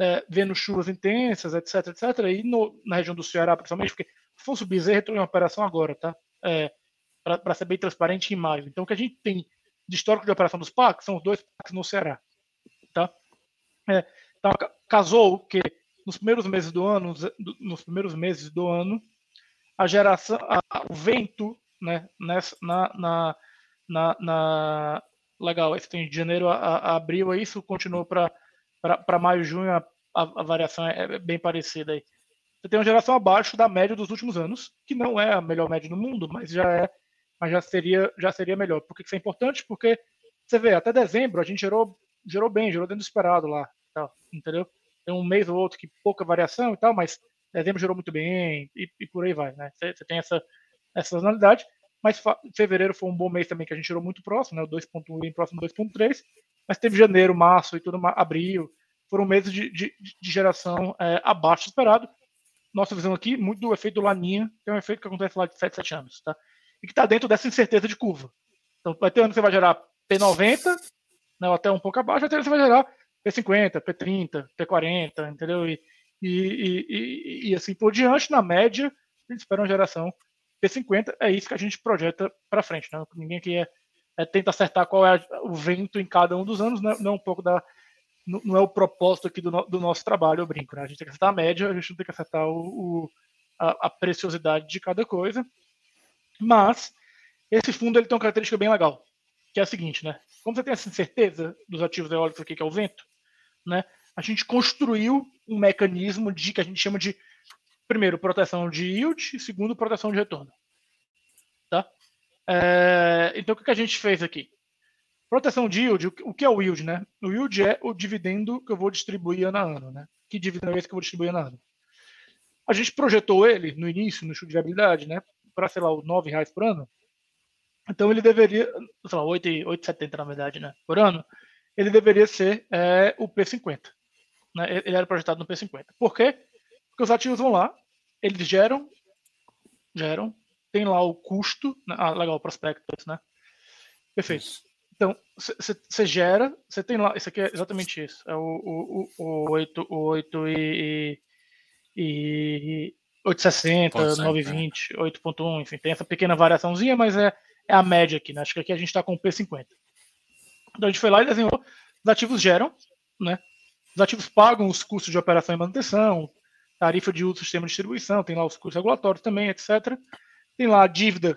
é, vendo chuvas intensas, etc, etc, e no, na região do Ceará, principalmente, porque Afonso Bezerra entrou em operação agora, tá? É, Para ser bem transparente, em maio. Então, o que a gente tem de histórico de operação dos parques são os dois parques no Ceará, tá? É, então, casou que nos primeiros meses do ano, nos primeiros meses do ano, a geração, a, o vento, né, nessa, na, na, na, na legal, esse tem de janeiro a, a abril, isso continuou para maio, junho, a, a, a, variação é bem parecida aí. Você tem uma geração abaixo da média dos últimos anos, que não é a melhor média do mundo, mas já é, mas já seria, já seria melhor. Por que isso é importante? Porque você vê, até dezembro a gente gerou, gerou bem, gerou dentro do esperado lá, tal, entendeu? Tem um mês ou outro que pouca variação e tal, mas dezembro gerou muito bem e, e por aí vai, né? Você, tem essa, essa sazonalidade, mas fevereiro foi um bom mês também que a gente gerou muito próximo, né? O 2.1 bem próximo do 2.3, mas teve janeiro, março e tudo, abril, foram meses de, de, de geração é, abaixo do esperado. Nossa visão aqui, muito do efeito do Laninha, que é um efeito que acontece lá de 7, 7 anos, tá? E que está dentro dessa incerteza de curva. Então, vai ter ano que você vai gerar P90, né, ou até um pouco abaixo, até ano você vai gerar P50, P30, P40, entendeu? E, e, e, e, assim por diante, na média, a gente espera uma geração P50, é isso que a gente projeta para frente. Né? Ninguém aqui é, é, tenta acertar qual é o vento em cada um dos anos, né? não é um pouco da. Não, é o propósito aqui do, no, do nosso trabalho, eu brinco. Né? A gente tem que acertar a média, a gente não tem que acertar o, o a, a, preciosidade de cada coisa. Mas esse fundo ele tem uma característica bem legal, que é a seguinte, né? Como você tem essa certeza dos ativos eólicos aqui, que é o vento, né? A gente construiu um mecanismo de que a gente chama de primeiro proteção de yield e segundo proteção de retorno, tá? É, então o que a gente fez aqui? Proteção de yield, o que é o yield, né? O yield é o dividendo que eu vou distribuir ano a ano, né? Que dividendo é esse que eu vou distribuir ano a ano? A gente projetou ele no início, no estudo de viabilidade, né? Para, sei lá, R$ reais por ano. Então ele deveria, sei lá, 8,70 na verdade, né? Por ano. Ele deveria ser é, o P50. Né? Ele era projetado no P50. Por quê? Porque os ativos vão lá, eles geram, geram, tem lá o custo, né? ah, legal, o prospecto, né? Perfeito. Então, você gera, você tem lá, isso aqui é exatamente isso, é o, o, o, o 8, o 8 e, e 860, 920, 8.1, enfim, tem essa pequena variaçãozinha, mas é, é a média aqui, né? Acho que aqui a gente está com o P50. Então a gente foi lá e desenhou, os ativos geram, né? Os ativos pagam os custos de operação e manutenção, tarifa de uso do sistema de distribuição, tem lá os custos regulatórios também, etc. Tem lá a dívida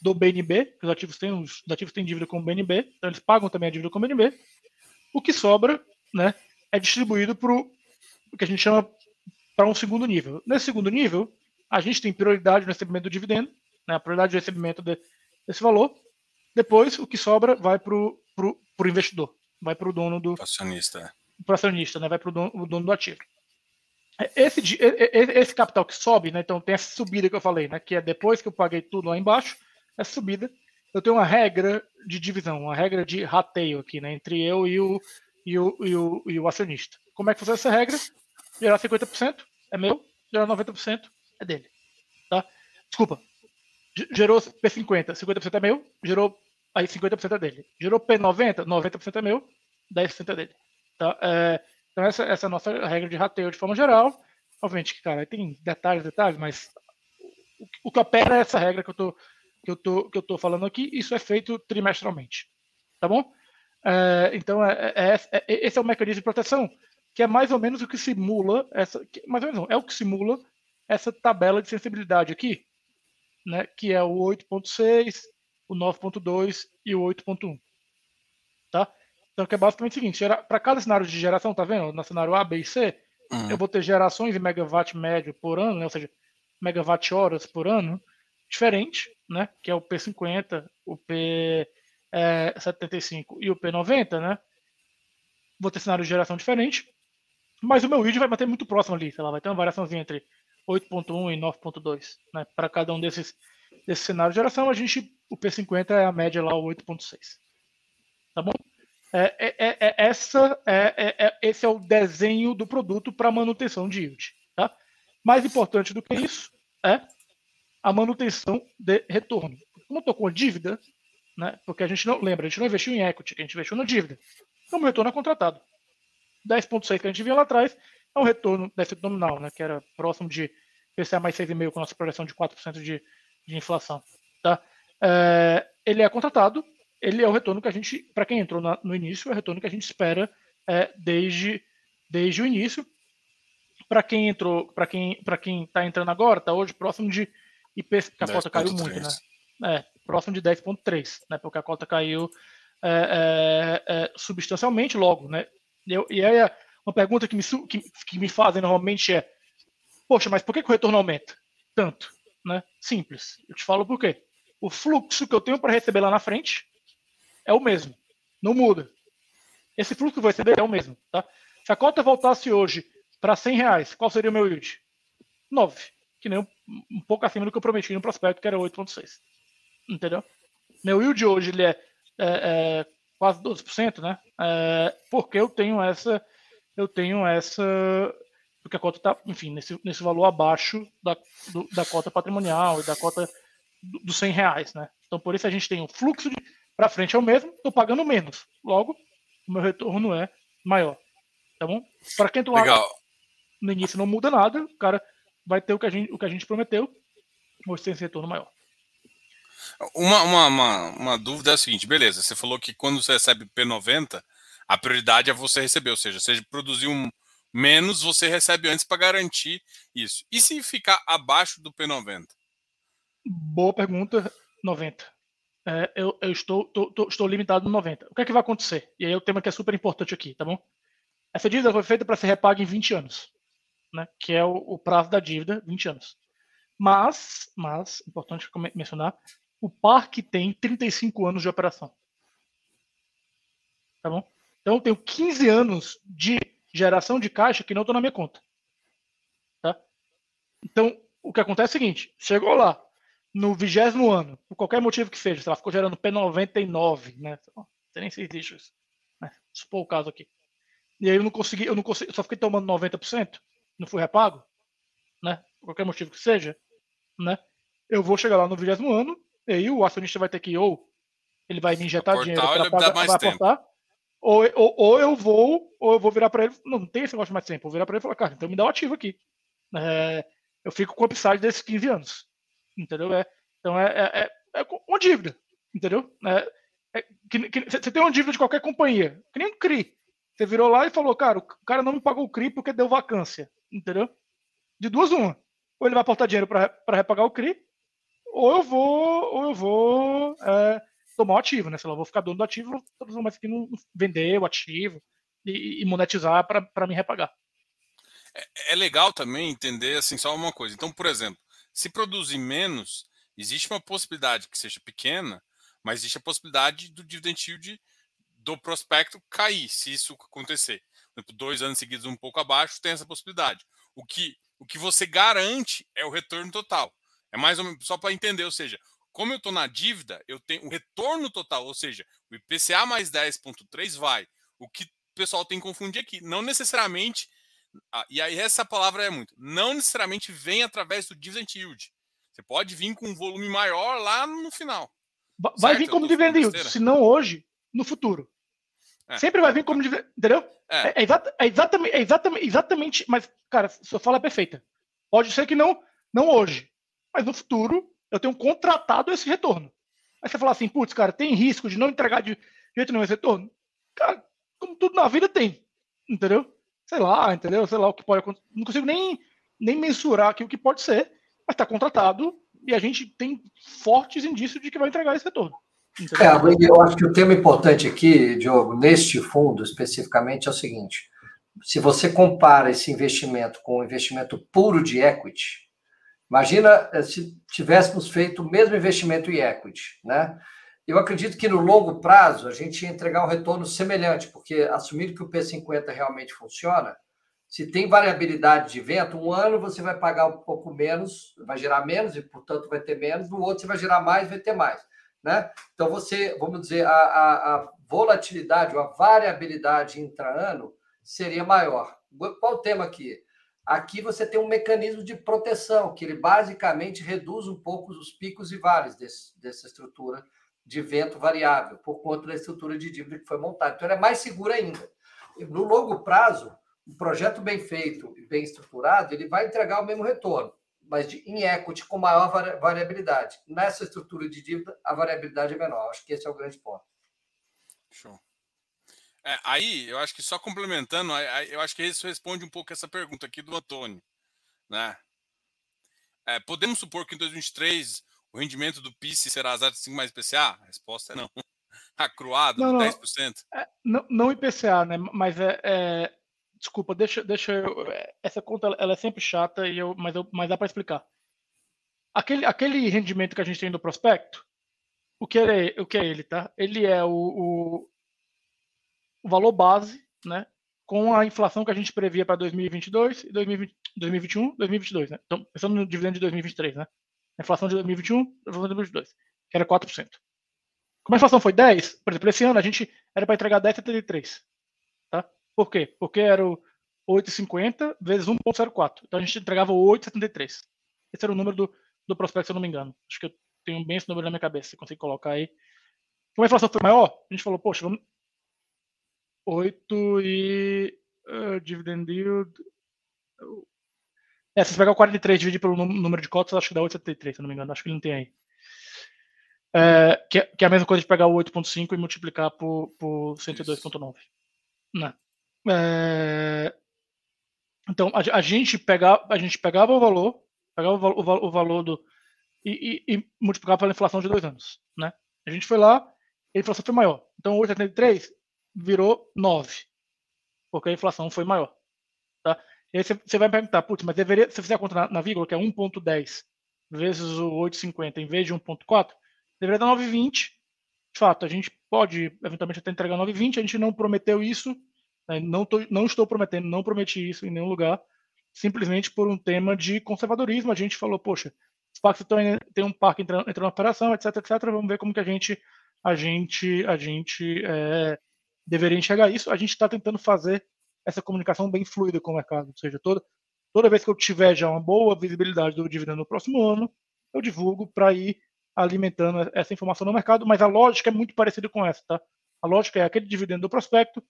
do BNB, os ativos têm, os ativos têm dívida com o BNB, então eles pagam também a dívida com o BNB. O que sobra né, é distribuído para o que a gente chama para um segundo nível. Nesse segundo nível, a gente tem prioridade no recebimento do dividendo, né, a prioridade de recebimento de, desse valor. Depois, o que sobra vai para o investidor, vai para o dono do. Acionista. Pro acionista, né, vai para o dono, dono do ativo. Esse, esse capital que sobe, né, então tem essa subida que eu falei, né, que é depois que eu paguei tudo lá embaixo, essa subida, eu tenho uma regra de divisão, uma regra de rateio aqui, né, entre eu e o, e o, e o, e o acionista. Como é que funciona essa regra? Gerar 50% é meu, gerar 90% é dele. Tá? Desculpa. Gerou P50, 50% é meu, gerou aí 50% é dele. Gerou P90, 90% é meu, 10% é dele. Tá? É, então essa, essa é a nossa regra de rateio de forma geral. Obviamente cara, tem detalhes, detalhes, mas o, o que opera é essa regra que eu tô que eu tô, que eu tô falando aqui, isso é feito trimestralmente. Tá bom? É, então, é, é, é, é, esse é o mecanismo de proteção, que é mais ou menos o que simula, essa, que, mais ou menos não, é o que simula essa tabela de sensibilidade aqui, né, que é o 8.6, o 9.2 e o 8.1. Tá? Então, que é basicamente o seguinte, para cada cenário de geração, tá vendo? No cenário A, B e C, uhum. eu vou ter gerações em megawatt médio por ano, né, ou seja, megawatt horas por ano, diferente, né? Que é o P50, o P75 e o P90, né? Vou ter cenário de geração diferente, mas o meu vídeo vai bater muito próximo ali, sei lá, vai ter uma variaçãozinha entre 8.1 e 9.2, né? Para cada um desses desses cenários de geração, a gente o P50 é a média lá o 8.6. Tá bom? É, é, é, é essa é, é, é, esse é o desenho do produto para manutenção de yield. Tá? Mais importante do que isso é a manutenção de retorno. Como eu estou com dívida, né, porque a gente não lembra, a gente não investiu em equity, a gente investiu na dívida. Então o retorno é contratado. 10,6 que a gente viu lá atrás é um retorno déficit nominal, né, que era próximo de PCA mais 6,5 com a nossa projeção de 4% de, de inflação. Tá? É, ele é contratado, ele é o retorno que a gente, para quem entrou na, no início, é o retorno que a gente espera é, desde, desde o início. Para quem entrou, para quem para quem está entrando agora, está hoje próximo de e a cota caiu 3. muito, né? É, próximo de 10,3, né? Porque a cota caiu é, é, é, substancialmente logo, né? Eu, e aí uma pergunta que me, que, que me fazem normalmente é: Poxa, mas por que, que o retorno aumenta tanto? Né? Simples. Eu te falo por quê. O fluxo que eu tenho para receber lá na frente é o mesmo. Não muda. Esse fluxo que eu vou receber é o mesmo. Tá? Se a cota voltasse hoje para 100 reais, qual seria o meu yield? 9 que nem um, um pouco acima do que eu prometi no prospecto, que era 8,6. Entendeu? Meu yield hoje ele é, é, é quase 12%, né? É, porque eu tenho essa. Eu tenho essa. Porque a cota está, enfim, nesse, nesse valor abaixo da, do, da cota patrimonial e da cota dos do 100 reais, né? Então, por isso a gente tem o fluxo para frente é o mesmo, estou pagando menos. Logo, o meu retorno é maior. Tá bom? Para quem tu no início não muda nada, o cara vai ter o que a gente, o que a gente prometeu, mas sem retorno maior. Uma, uma, uma, uma, dúvida é a seguinte, beleza, você falou que quando você recebe P90, a prioridade é você receber, ou seja, você produziu um, menos você recebe antes para garantir isso. E se ficar abaixo do P90? Boa pergunta, 90. É, eu, eu estou, tô, tô, estou limitado no 90. O que é que vai acontecer? E aí o tema que é super importante aqui, tá bom? Essa dívida foi feita para ser repaga em 20 anos, né? que é o, o, prazo da dívida, 20 anos. Mas, mas, importante mencionar, o parque tem 35 anos de operação. Tá bom? Então eu tenho 15 anos de geração de caixa que não estão na minha conta. Tá? Então, o que acontece é o seguinte: chegou lá, no vigésimo ano, por qualquer motivo que seja, sei lá, ficou gerando P99, né? Não sei nem se existe isso. Né? Supor o caso aqui. E aí eu não consegui, eu não consegui, só fiquei tomando 90%, não fui repago, né? Por qualquer motivo que seja, né? Eu vou chegar lá no vigésimo ano, e aí o acionista vai ter que, ou ele vai me injetar Aportar, dinheiro para pagar, aportar, ou, ou, ou, eu vou, ou eu vou virar para ele, não, não tem esse negócio mais tempo, vou virar para ele e falar, cara, então me dá o ativo aqui. É, eu fico com o upside desses 15 anos. Entendeu? É, então é, é, é, é uma dívida. Entendeu? É, é, que, que, você tem uma dívida de qualquer companhia, que nem um CRI. Você virou lá e falou, cara, o cara não me pagou o CRI porque deu vacância. Entendeu? De duas, uma. Ou ele vai aportar dinheiro para repagar o CRI, ou eu vou, ou eu vou é, tomar o ativo, né? Sei lá, vou ficar dono do ativo, mas aqui não vender o ativo e, e monetizar para me repagar. É, é, legal também entender assim só uma coisa. Então, por exemplo, se produzir menos, existe uma possibilidade que seja pequena, mas existe a possibilidade do dividend yield do prospecto cair, se isso acontecer. Dois anos seguidos um pouco abaixo, tem essa possibilidade. O que, o que você garante é o retorno total. É mais ou menos só para entender, ou seja, como eu estou na dívida, eu tenho o retorno total, ou seja, o IPCA mais 10,3 vai. O que o pessoal tem que confundir aqui, não necessariamente, e aí essa palavra é muito, não necessariamente vem através do dividend yield. Você pode vir com um volume maior lá no final. Vai certo? vir como dividend yield, se não hoje, no futuro. É. Sempre vai vir como entendeu? É. É, é, exata, é, exatamente, é exatamente, exatamente, mas, cara, sua fala é perfeita. Pode ser que não, não hoje, mas no futuro eu tenho contratado esse retorno. Aí você fala assim, putz, cara, tem risco de não entregar de jeito nenhum esse retorno? Cara, como tudo na vida tem, entendeu? Sei lá, entendeu? Sei lá o que pode acontecer. Não consigo nem, nem mensurar aqui o que pode ser, mas está contratado e a gente tem fortes indícios de que vai entregar esse retorno. É, eu acho que o tema importante aqui, Diogo, neste fundo especificamente, é o seguinte: se você compara esse investimento com o investimento puro de equity, Imagina eh, se tivéssemos feito o mesmo investimento em equity, né? Eu acredito que no longo prazo a gente ia entregar um retorno semelhante, porque assumindo que o P50 realmente funciona, se tem variabilidade de vento, um ano você vai pagar um pouco menos, vai gerar menos e, portanto, vai ter menos, no outro você vai gerar mais, vai ter mais. Né? Então, você, vamos dizer, a, a, a volatilidade ou a variabilidade intra-ano seria maior. Qual o tema aqui? Aqui você tem um mecanismo de proteção, que ele basicamente reduz um pouco os picos e vales desse, dessa estrutura de vento variável, por conta da estrutura de dívida que foi montada. Então, ela é mais segura ainda. No longo prazo, um projeto bem feito e bem estruturado, ele vai entregar o mesmo retorno, mas de, em equity com maior variabilidade. Nessa estrutura de dívida, a variabilidade é menor. Acho que esse é o grande ponto. Show. É, aí, eu acho que só complementando, eu acho que isso responde um pouco essa pergunta aqui do Antônio. Né? É, podemos supor que em 2023 o rendimento do PIS será as 5 mais IPCA? A resposta é não. Acruado, não, não, 10%? É, não, não IPCA, né? Mas é, é, Desculpa, deixa, deixa eu. Essa conta ela é sempre chata, e eu, mas, eu, mas dá para explicar. Aquele, aquele rendimento que a gente tem do prospecto, o que é, o que é ele, tá? Ele é o, o o valor base, né, com a inflação que a gente previa para 2022 e 2020, 2021, 2022, né? Então, pensando no dividendo de 2023, né? A inflação de 2021, a inflação de 2022, que era 4%. Como a inflação foi 10, por exemplo, esse ano a gente era para entregar 10,73, tá? Por quê? Porque era o 8,50 vezes 1,04. Então a gente entregava 8,73. Esse era o número do, do prospecto, se eu não me engano. Acho que eu tenho bem esse número na minha cabeça, se consegue colocar aí. Como a inflação foi maior, a gente falou, poxa, vamos, 8 e uh, dividend yield. É, se você pegar o 43 e dividir pelo número de cotas, acho que dá 8,73, se não me engano. Acho que ele não tem aí. É, que, que, é a mesma coisa de pegar o 8,5 e multiplicar por, por 102,9. Né? É, então a, a, gente pegava, a gente pegava o valor, pegava o, o, o valor do e, e, e, multiplicava pela inflação de dois anos, né? A gente foi lá, a inflação foi maior. Então 8,73 virou 9, porque a inflação foi maior, tá? E aí você vai me perguntar, putz, mas deveria, se fizer a conta na, na vírgula, que é 1,10 vezes o 8,50 em vez de 1,4, deveria dar 9,20. De fato, a gente pode eventualmente até entregar 9,20, a gente não prometeu isso? Não, tô, não estou prometendo, não prometi isso em nenhum lugar, simplesmente por um tema de conservadorismo. A gente falou, poxa, os parques tem um parque entrando, entrando operação, etc, etc. Vamos ver como que a gente a gente a gente é, deveria enxergar isso. A gente está tentando fazer essa comunicação bem fluida com o mercado, ou seja, toda toda vez que eu tiver já uma boa visibilidade do dividendo no próximo ano, eu divulgo para ir alimentando essa informação no mercado, mas a lógica é muito parecida com essa, tá? A lógica é aquele dividendo do prospecto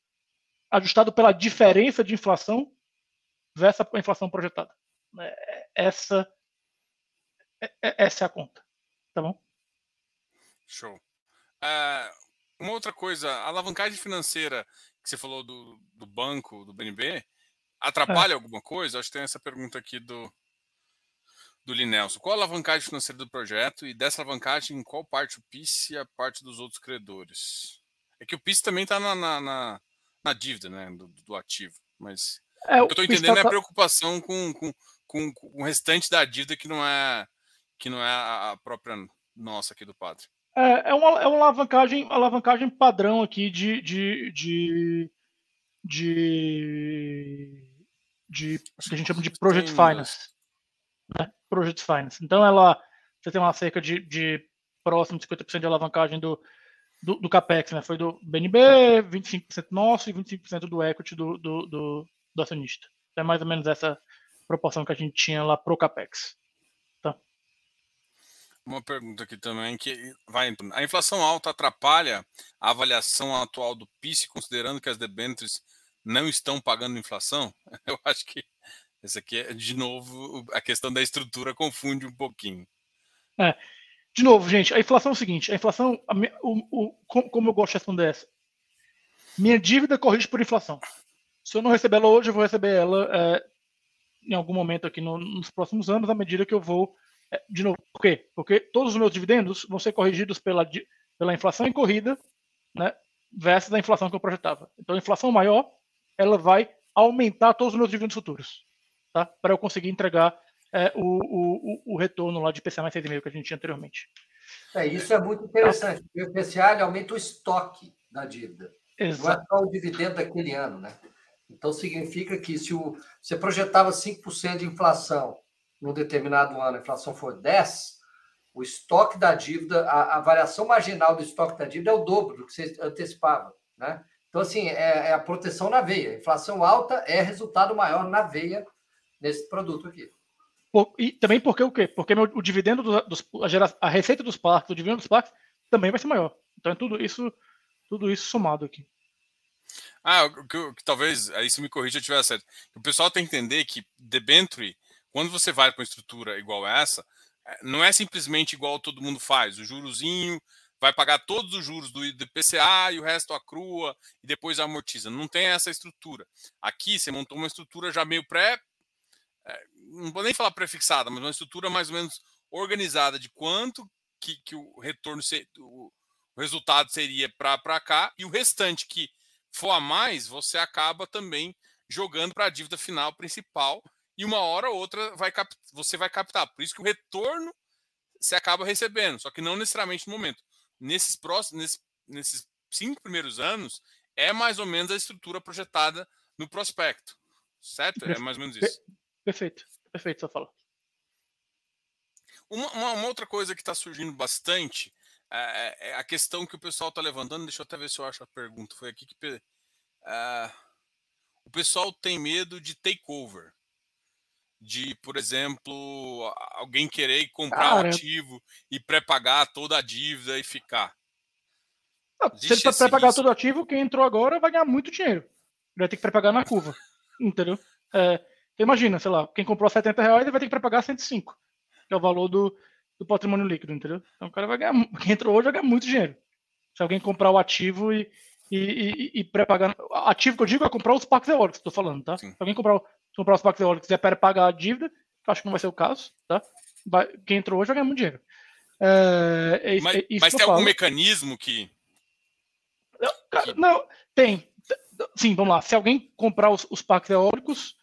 ajustado pela diferença de inflação versus a inflação projetada. É, essa é, é, essa é a conta, tá bom? Show. Uh, uma outra coisa, a alavancagem financeira que você falou do, do banco, do BNB, atrapalha é. alguma coisa? Acho que tem essa pergunta aqui do, do Linelson. Qual a alavancagem financeira do projeto e dessa alavancagem, em qual parte o PIS e a parte dos outros credores? É que o PIS também está na, na, na, na, dívida né, do, do ativo, mas é, o que eu estou entendendo tá... é a preocupação com, com, com, com, o restante da dívida que não é que não é a própria nossa aqui do Padre. É, é, uma, é uma alavancagem, alavancagem padrão aqui de, de, de, de, de que a gente chama de Project Finance. Né? Project Finance. Então ela você tem uma cerca de, de próximo de 50% de alavancagem do, do, do, CAPEX, né? Foi do BNB, 25% nosso e 25% do equity do, do, do, do acionista. É mais ou menos essa proporção que a gente tinha lá pro CAPEX. Uma pergunta aqui também que vai a inflação alta atrapalha a avaliação atual do PIS, considerando que as debêntures não estão pagando inflação? Eu acho que esse aqui é de novo a questão da estrutura confunde um pouquinho. É. De novo, gente, a inflação é o seguinte: a inflação, a o, o, como eu gosto de responder essa? Minha dívida corrige por inflação. Se eu não receber ela hoje, eu vou receber ela é, em algum momento aqui no, nos próximos anos, à medida que eu vou é, de novo, por quê? Porque todos os meus dividendos vão ser corrigidos pela, pela inflação em corrida, né, versus a inflação que eu projetava. Então, a inflação maior, ela vai aumentar todos os meus dividendos futuros, tá? Para eu conseguir entregar é, o, o, o, retorno lá de IPCA mais 6,5 que a gente tinha anteriormente. É, isso é muito interessante. O IPCA aumenta o estoque da dívida. Exato. Não é só o dividendo daquele ano, né? Então, significa que se o, você projetava 5% de inflação num determinado ano a inflação for 10, o estoque da dívida, a, a, variação marginal do estoque da dívida é o dobro do que você antecipava. Né? Então, assim, é, é a proteção na veia. inflação alta é resultado maior na veia nesse produto aqui. E também porque o quê? Porque o dividendo dos, a, gera, a, receita dos parques, o dividendo dos parques também vai ser maior. Então é tudo isso, tudo isso somado aqui. Ah, que, que talvez aí se me corrija eu tiver certo. O pessoal tem que entender que debenture quando você vai para uma estrutura igual essa, é, não é simplesmente igual todo mundo faz. O jurozinho vai pagar todos os juros do IPCA e o resto acrua e depois amortiza. Não tem essa estrutura. Aqui você montou uma estrutura já meio pré. Não vou nem falar prefixada, mas uma estrutura mais ou menos organizada de quanto que, que o retorno, o resultado seria para cá e o restante que for a mais, você acaba também jogando para a dívida final principal e uma hora ou outra vai você vai captar. Por isso que o retorno você acaba recebendo, só que não necessariamente no momento. Nesses próximos, nesses, nesses cinco primeiros anos, é mais ou menos a estrutura projetada no prospecto. Certo? É mais ou menos isso. Perfeito, perfeito, só falar. Uma, uma, uma, outra coisa que está surgindo bastante é, é, a questão que o pessoal está levantando. Deixa eu até ver se eu acho a pergunta. Foi aqui que. Uh, o pessoal tem medo de takeover de, por exemplo, alguém querer comprar Cara, um ativo e pré-pagar toda a dívida e ficar. Não, se ele pré-pagar todo o ativo, quem entrou agora vai ganhar muito dinheiro. Ele vai ter que pré-pagar na curva. Entendeu? É, imagina, sei lá, quem comprou 70 reais vai ter que pré-pagar 105, que é o valor do, do patrimônio líquido, entendeu? Então o cara vai ganhar, quem entrou hoje vai ganhar muito dinheiro. Se alguém comprar o ativo e, e, e, e pré-pagar. Ativo que eu digo é comprar os parques eólicos, estou falando, tá? Sim. Se alguém comprar comprar os parques eólicos e quiser pagar a dívida, acho que não vai ser o caso, tá? Vai, quem entrou hoje vai ganhar muito dinheiro. É, é, mas, é mas tem algum mecanismo que. Não, cara, não, tem. Sim, vamos lá. Se alguém comprar os, os parques eólicos,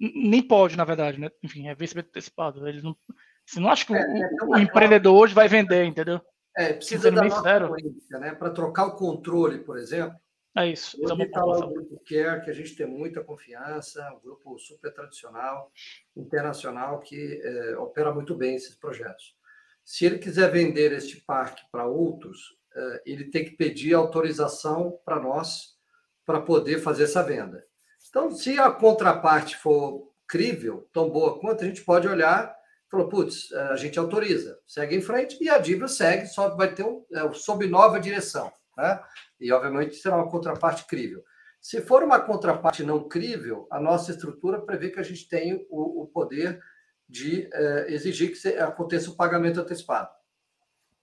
nem pode, na verdade, né? Enfim, é vencimento antecipado. Eles não, você não acha que é, o, é o empreendedor hoje vai vender, entendeu? É, precisa da nossa né? Para trocar o controle, por exemplo. É isso. Hoje está lá o grupo Care, que a gente tem muita confiança, um grupo super tradicional, internacional, que é, opera muito bem esses projetos. Se ele quiser vender este parque para outros, é, ele tem que pedir autorização para nós para poder fazer essa venda. Então, se a contraparte for crível, tão boa quanto, a gente pode olhar e falar, putz, a gente autoriza, segue em frente, e a dívida segue, só vai ter um, é, sob nova direção. Né? E, obviamente, será uma contraparte crível. Se for uma contraparte não crível, a nossa estrutura prevê que a gente tem o, o poder de é, exigir que aconteça o pagamento antecipado.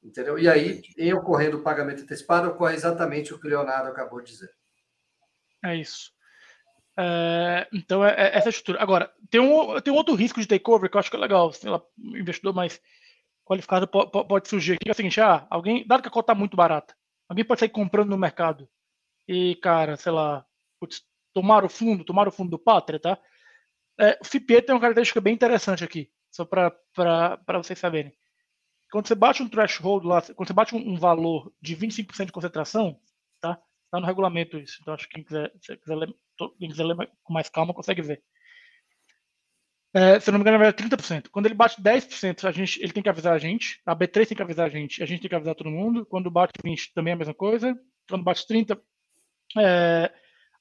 Entendeu? E aí, em ocorrendo o pagamento antecipado, ocorre exatamente o que o Leonardo acabou de dizer. É isso. É, então, é, é, essa estrutura. Agora, tem um, tem um outro risco de takeover que eu acho que é legal. Sei lá, investidor mais qualificado pode, pode surgir aqui. É o seguinte: ah, alguém, dado que a cota está muito barata, alguém pode sair comprando no mercado. E, cara, sei lá, putz, tomar o fundo, tomar o fundo do Pátria, tá? É, o FIPE tem uma característica bem interessante aqui, só para vocês saberem. Quando você bate um threshold lá, quando você bate um, um valor de 25% de concentração, tá? Está no regulamento isso. Então, acho que quem quiser, se quiser quem quiser ler com mais calma consegue ver. É, se eu não me engano, é 30%. Quando ele bate 10%, a gente, ele tem que avisar a gente. A B3 tem que avisar a gente. A gente tem que avisar todo mundo. Quando bate 20%, também é a mesma coisa. Quando bate 30%, é,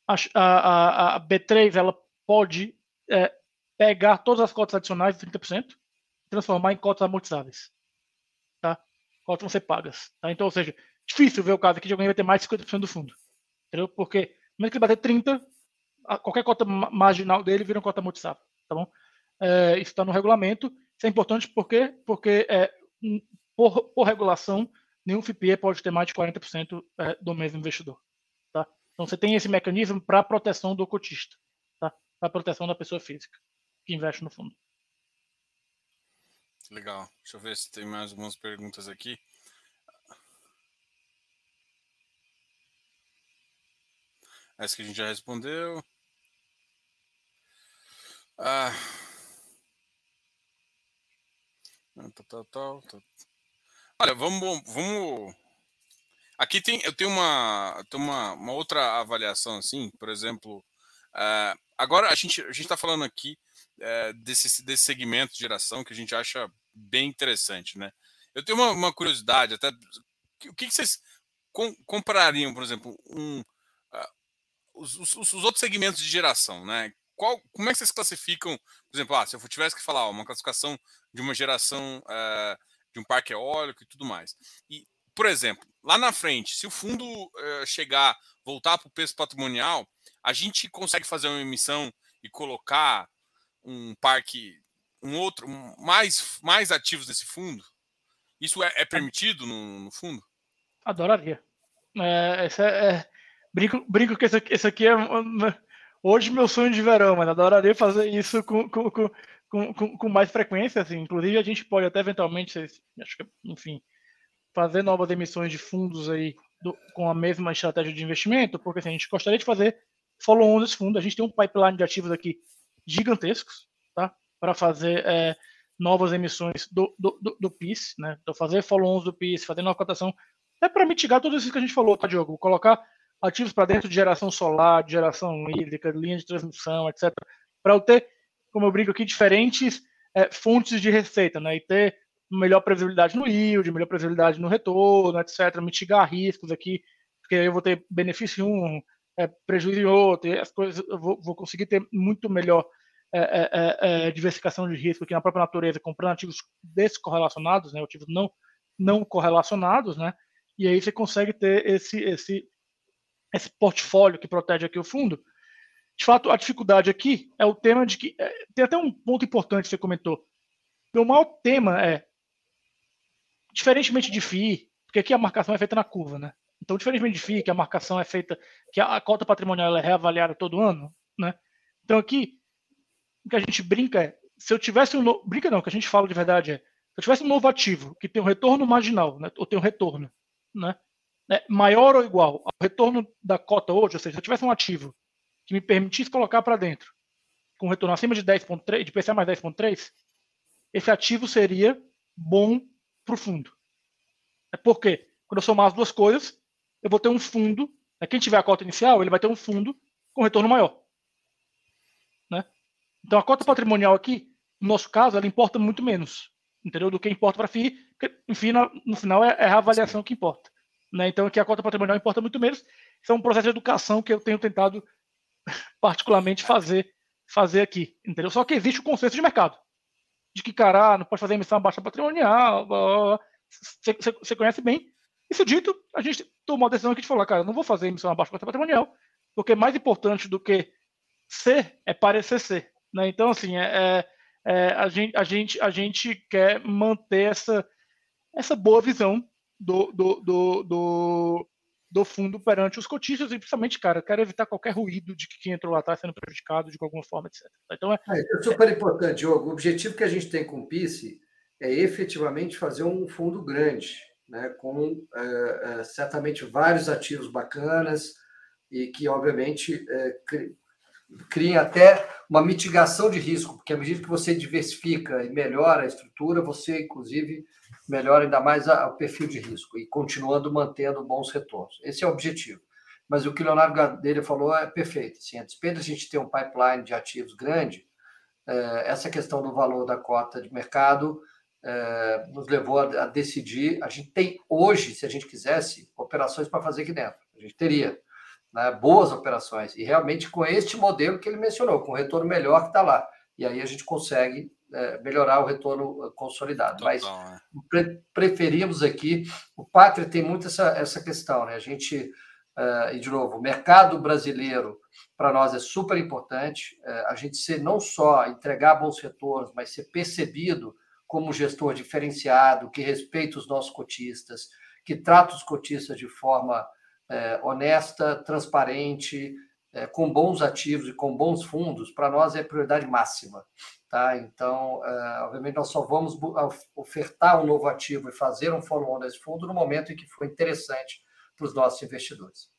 a, a, a, B3 ela pode é, pegar todas as cotas adicionais de 30% e transformar em cotas amortizáveis. Tá? Cotas vão ser pagas. Tá? Então, ou seja, difícil ver o caso aqui de alguém vai ter mais de 50% do fundo. Entendeu? Porque, mesmo que ele bater 30%, qualquer cota marginal dele vira uma cota amortizável. Tá bom? É, isso está no regulamento. Isso é importante porque, porque é, por, por, regulação, nenhum FIPE pode ter mais de 40% é, do mesmo investidor. Tá? Então você tem esse mecanismo para proteção do cotista, tá? para proteção da pessoa física que investe no fundo. Legal. Deixa eu ver se tem mais algumas perguntas aqui. Essa que a gente já respondeu. Ah. Tal, tal, tal, Olha, vamos, vamos. Aqui tem, eu tenho uma, tenho uma, uma outra avaliação assim, por exemplo. Uh, agora a gente a está falando aqui uh, desse, desse segmento de geração que a gente acha bem interessante, né? Eu tenho uma, uma curiosidade até o que, que vocês com, comparariam, por exemplo, um os, os, os, outros segmentos de geração, né? Qual, como é que vocês classificam, por exemplo, ah, se eu tivesse que falar uma classificação de uma geração uh, de um parque eólico e tudo mais. E, por exemplo, lá na frente, se o fundo uh, chegar, voltar para o preço patrimonial, a gente consegue fazer uma emissão e colocar um parque, um outro, um, mais, mais ativos desse fundo? Isso é, é permitido no, no, fundo? Adoraria. É, essa é, Brinco, brinco que aqui, esse aqui é hoje meu sonho de verão, mas adoraria fazer isso com, com, com, com, com mais frequência. Assim. Inclusive, a gente pode até eventualmente, acho que, enfim, fazer novas emissões de fundos aí do, com a mesma estratégia de investimento, porque assim, a gente gostaria de fazer follow-on desse fundo. A gente tem um pipeline de ativos aqui gigantescos, tá? Para fazer é, novas emissões do, do, do, do PIS, né? Então, fazer follow-ons do PIS, fazer nova cotação, é para mitigar tudo isso que a gente falou, tá, Diogo? Colocar ativos para dentro de geração solar, de geração hídrica, linha de transmissão, etc. Para eu ter, como eu brinco aqui, diferentes é, fontes de receita, né? E ter melhor previsibilidade no yield, melhor previsibilidade no retorno, etc. Mitigar riscos aqui, porque eu vou ter benefício em um, é, prejuízo em outro, as coisas eu vou, vou conseguir ter muito melhor é, é, é, é, diversificação de risco aqui na própria natureza, comprando ativos descorrelacionados, né? Ativos não não correlacionados, né? E aí você consegue ter esse esse esse portfólio que protege aqui o fundo. De fato, a dificuldade aqui é o tema de que. É, tem até um ponto importante que você comentou. O maior tema é, diferentemente de FII, porque aqui a marcação é feita na curva, né? Então, diferentemente de FII, que a marcação é feita, que a, a cota patrimonial é reavaliada todo ano, né? Então, aqui, o que a gente brinca é, se eu tivesse um no... brinca não, o que a gente fala de verdade é, se eu tivesse um novo ativo que tem um retorno marginal, né, ou tem um retorno, né, né, maior ou igual ao retorno da cota hoje, ou seja, se eu tivesse um ativo que me permitisse colocar para dentro com retorno acima de 10.3, de PCA mais 10.3, esse ativo seria bom para o fundo. É porque quando eu somar as duas coisas, eu vou ter um fundo. Né, quem tiver a cota inicial, ele vai ter um fundo com retorno maior. Né? Então a cota patrimonial aqui, no nosso caso, ela importa muito menos, entendeu? Do que importa para FII, enfim, no final é, é a avaliação que importa. Né? Então aqui a cota patrimonial importa muito menos. Isso é um processo de educação que eu tenho tentado particularmente fazer fazer aqui, entendeu? Só que existe o consenso de mercado de que, cara, ah, não pode fazer emissão baixa patrimonial, você conhece bem. Isso dito, a gente tomou a decisão aqui de falar, cara, não vou fazer emissão abaixo da patrimonial, porque mais importante do que ser é parecer ser. Né? Então, assim, é, é, é, a, gente, a, gente, a gente quer manter essa, essa boa visão do, do, do, do, do fundo perante os cotistas e, principalmente, cara, quero evitar qualquer ruído de que quem entrou lá está sendo prejudicado de alguma forma, etc. Então, é, é, é super importante, Diogo. O objetivo que a gente tem com o PICE é efetivamente fazer um fundo grande né, com é, é, certamente vários ativos bacanas e que, obviamente, é, criem até uma mitigação de risco, porque à medida que você diversifica e melhora a estrutura, você, inclusive, melhora ainda mais o perfil de risco e continuando mantendo bons retornos. Esse é o objetivo. Mas o que o Leonardo Gadelha falou é perfeito. Assim, a despeito de a gente ter um pipeline de ativos grande, essa questão do valor da cota de mercado é, nos levou a, a, decidir. A gente tem hoje, se a gente quisesse, operações para fazer aqui dentro. A gente teria né, boas operações. E realmente com este modelo que ele mencionou, com o retorno melhor que está lá. E aí a gente consegue é, melhorar o retorno consolidado. Total, Mas é. pre preferimos aqui. O Pátria tem muito essa, essa questão, né? A gente. Uh, e de novo, o mercado brasileiro para nós é super importante. Uh, a gente ser não só entregar bons retornos, mas ser percebido como gestor diferenciado, que respeita os nossos cotistas, que trata os cotistas de forma é, honesta, transparente, é, com bons ativos e com bons fundos, para nós é prioridade máxima. Tá? Então, é, obviamente, nós só vamos ofertar um novo ativo e fazer um follow-on desse fundo no momento em que for interessante para os nossos investidores.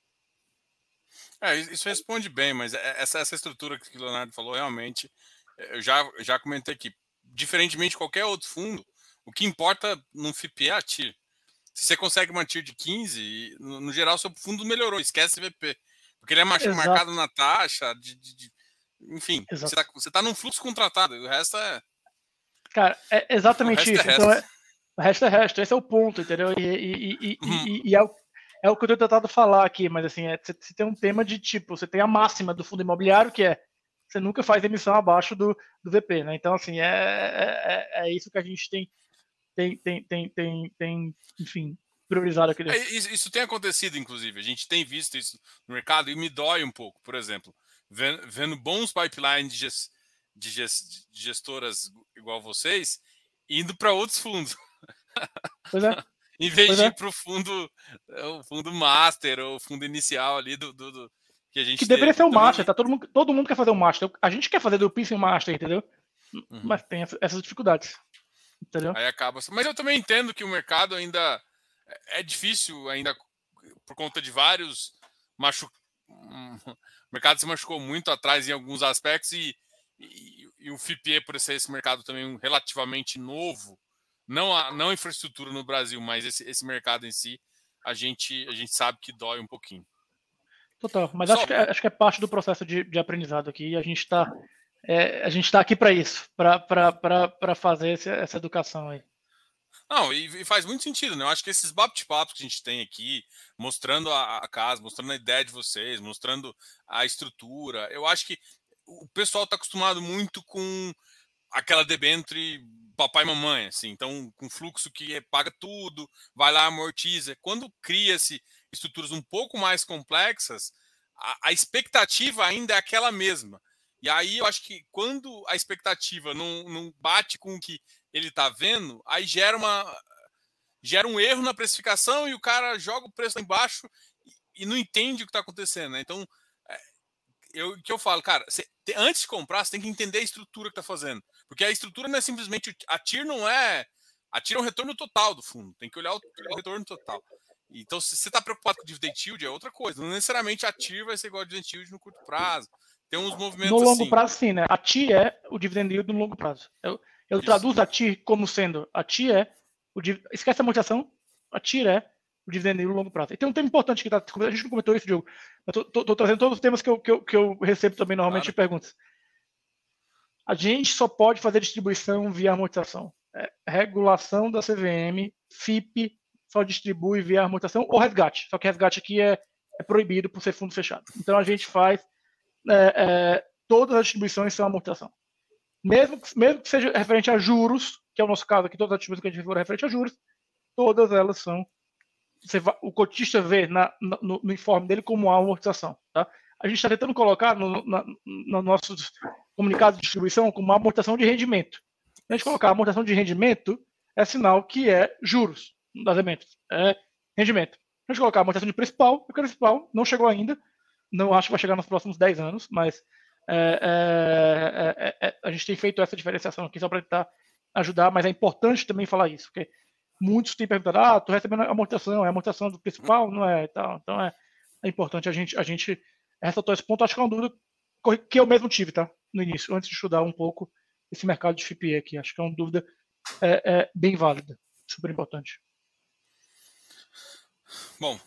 É, isso responde bem, mas é, essa, essa estrutura que o Leonardo falou, realmente, eu já, já comentei aqui, diferentemente de qualquer outro fundo, o que importa no FIP é a TIR. Se você consegue uma TIR de 15, no, no geral, seu fundo melhorou, esquece VP. Porque ele é Exato. marcado na taxa, de, de, de enfim, Exato. você está tá num fluxo contratado, o resto é. Cara, é exatamente isso. É então, é, o resto é resto, esse é o ponto, entendeu? E, e, e, uhum. e é, o, é o que eu tenho tentado falar aqui, mas assim, é, você tem um tema de tipo, você tem a máxima do fundo imobiliário, que é você nunca faz emissão abaixo do, do VP, né? Então, assim, é, é, é, é isso que a gente tem, tem, tem, tem, tem, tem enfim, priorizado aqui dentro. É, isso, isso, tem acontecido, inclusive. A gente tem visto isso no mercado e me dói um pouco, por exemplo, vendo, vendo bons pipelines de, gest, de, gest, de gestoras igual vocês indo para outros fundos. Pois é. em vez pois de é. ir para o fundo, o fundo master ou o fundo inicial ali do, do, do que a gente que deveria ser um master, tá? Todo mundo, todo mundo quer fazer um master. A gente quer fazer do um master, entendeu? Uhum. Mas tem essas dificuldades. Entendeu? Aí acaba. Mas eu também entendo que o mercado ainda é difícil, ainda por conta de vários machu... O mercado se machucou muito atrás em alguns aspectos e, e, e o FIPE, por ser esse mercado também relativamente novo, não a não a infraestrutura no Brasil, mas esse, esse mercado em si, a gente, a gente sabe que dói um pouquinho. Total, mas acho que, é, acho que é parte do processo de, de aprendizado aqui. E a gente está é, a gente está aqui para isso, para fazer essa, essa, educação aí. Não, e, e, faz muito sentido, né? Eu acho que esses bate-papos que a gente tem aqui, mostrando a, a, casa, mostrando a ideia de vocês, mostrando a estrutura, eu acho que o pessoal está acostumado muito com aquela debenture papai e mamãe, assim, então com fluxo que paga tudo, vai lá, amortiza. Quando cria-se estruturas um pouco mais complexas, a, a, expectativa ainda é aquela mesma. E aí eu acho que quando a expectativa não, não bate com o que ele está vendo, aí gera uma gera um erro na precificação e o cara joga o preço lá embaixo e, e não entende o que está acontecendo. Né? Então, é, eu que eu falo, cara, antes de comprar, você tem que entender a estrutura que está fazendo. Porque a estrutura não é simplesmente. A TIR não é. A TIR é um retorno total do fundo. Tem que olhar o, o retorno total. Então, se você está preocupado com o dividend yield, é outra coisa. Não necessariamente a TIR vai ser igual ao dividend yield no curto prazo. Tem uns movimentos No longo assim. prazo, sim, né? A TIR é o dividend yield no longo prazo. Eu, eu traduzo a TIR como sendo a TIR é o esquece a amortização, a TIR é o dividend yield no longo prazo. E tem um tema importante que tá, a gente não comentou isso, Diogo. Tô, trazendo todos os temas que eu, que eu, que eu recebo também normalmente claro. perguntas. A gente só pode fazer distribuição via amortização. É, regulação da CVM, FIP só distribui via amortização ou resgate. Só que resgate aqui é, é proibido por ser fundo fechado. Então a gente faz é, é, todas as distribuições são amortização. Mesmo, mesmo que seja referente a juros, que é o nosso caso aqui, todas as distribuições que a gente for referente a juros, todas elas são. Vai, o cotista vê na, no, no, informe dele como uma amortização. Tá? A gente está tentando colocar no, na, no nossos comunicados de distribuição como uma amortização de rendimento. Se a gente colocar amortização de rendimento, é sinal que é juros das é rendimento. Se a gente colocar amortização de principal, o principal não chegou ainda, não acho que vai chegar nos próximos 10 anos, mas é, é, é, é, a gente tem feito essa diferenciação aqui só para tentar ajudar, mas é importante também falar isso, porque muitos têm perguntado, ah, tu recebendo amortização, é amortização do principal? Não é, tal. Então é, é importante a gente, a gente ressaltar esse ponto, acho que é uma dúvida que eu mesmo tive, tá? No início, antes de estudar um pouco esse mercado de FIPE aqui. Acho que é uma dúvida é, bem válida, super importante. Bom,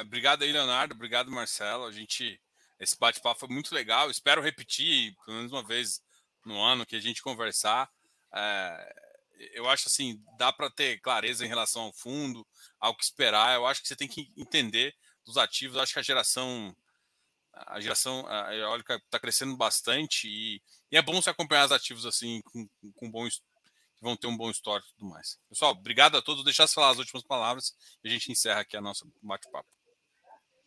obrigado aí, Leonardo. Obrigado, Marcelo. A gente. Esse bate-papo foi muito legal. Espero repetir, pelo menos uma vez no ano, que a gente conversar. Uh, eu acho assim, dá para ter clareza em relação ao fundo, ao que esperar. Eu acho que você tem que entender dos ativos. Eu acho que a geração. A geração eólica está crescendo bastante e, e, é bom se acompanhar os ativos assim com, com bom vão ter um bom histórico e tudo mais. Pessoal, obrigado a todos. Deixar falar as últimas palavras e a gente encerra aqui a nossa bate-papo.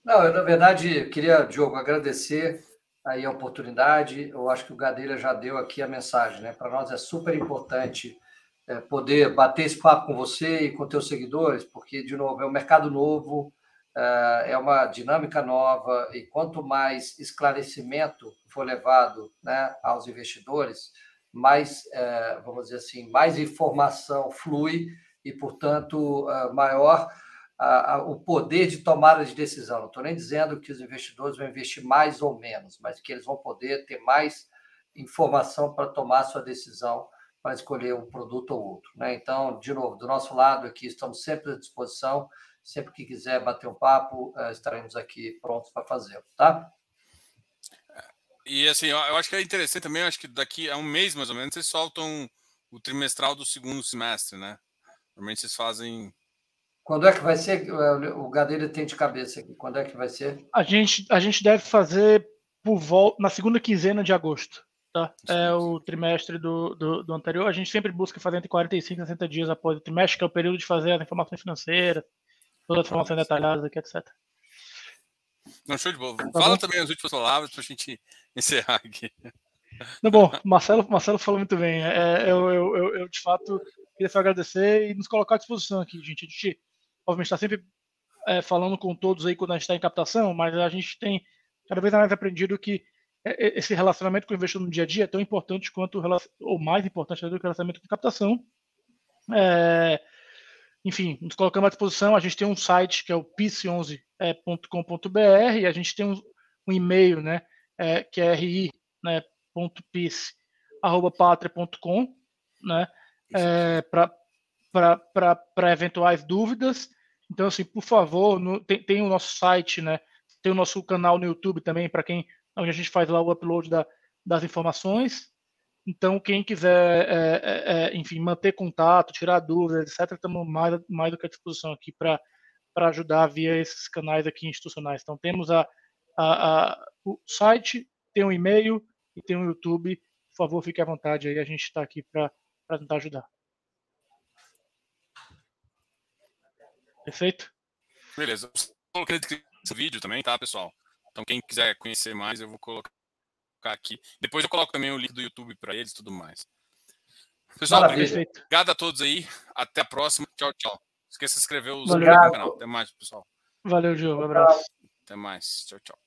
Não, eu, na verdade, queria, Diogo, agradecer aí a oportunidade. Eu acho que o Gadelha já deu aqui a mensagem, né? Para nós é super importante é, poder bater esse papo com você e com teus seguidores, porque, de novo, é um mercado novo, é, é uma dinâmica nova, e quanto mais esclarecimento for levado né, aos investidores, mais, é, vamos dizer assim, mais informação flui e, portanto, é, maior o poder de tomada de decisão. Não estou nem dizendo que os investidores vão investir mais ou menos, mas que eles vão poder ter mais informação para tomar sua decisão para escolher um produto ou outro. Né? Então, de novo, do nosso lado aqui, estamos sempre à disposição. Sempre que quiser bater um papo, é, estaremos aqui prontos para fazê-lo, tá? E assim, eu acho que é interessante também, acho que daqui a um mês mais ou menos vocês soltam o trimestral do segundo semestre, né? Normalmente vocês fazem. Quando é que vai ser? O Gadeira tem de cabeça aqui. Quando é que vai ser? A gente, a gente deve fazer por volta na segunda quinzena de agosto. Tá? É o trimestre do, do, do, anterior. A gente sempre busca fazer entre 45 e 60 dias após o trimestre, que é o período de fazer as informações financeiras, todas as informações detalhadas aqui, etc. Não, show de bola. Tá Fala bom? também as últimas palavras para a gente encerrar aqui. Não, bom, Marcelo, Marcelo falou muito bem. É, eu, eu, eu, eu, de fato, queria só agradecer e nos colocar à disposição aqui, gente. A gente, obviamente, está sempre é, falando com todos aí quando a gente está em captação, mas a gente tem cada vez mais aprendido que é, é, esse relacionamento com o investidor no dia a dia é tão importante quanto, ou mais importante do que o relacionamento com captação. É, enfim, nos colocamos à disposição. A gente tem um site que é o pice11.com.br e a gente tem um, um e-mail, né, é, que é ri, né, né, é, para eventuais dúvidas. Então, assim, por favor, no, tem, tem, o nosso site, né, tem o nosso canal no YouTube também, para quem, onde a gente faz lá o upload da, das informações. Então, quem quiser, é, é, é, enfim, manter contato, tirar dúvidas, etc., estamos mais, mais do que à disposição aqui para ajudar via esses canais aqui institucionais. Então, temos a, a, a, o site, tem um e-mail e tem um YouTube. Por favor, fique à vontade aí, a gente está aqui para tentar ajudar. Perfeito? Beleza. Coloquei esse vídeo também, tá, pessoal? Então, quem quiser conhecer mais, eu vou colocar aqui. Depois eu coloco também o link do YouTube para eles e tudo mais. Pessoal, obrigado a todos aí. Até a próxima. Tchau, tchau. Não esqueça de se inscrever no canal. Até mais, pessoal. Valeu, Gil. Um abraço. Até mais. Tchau, tchau.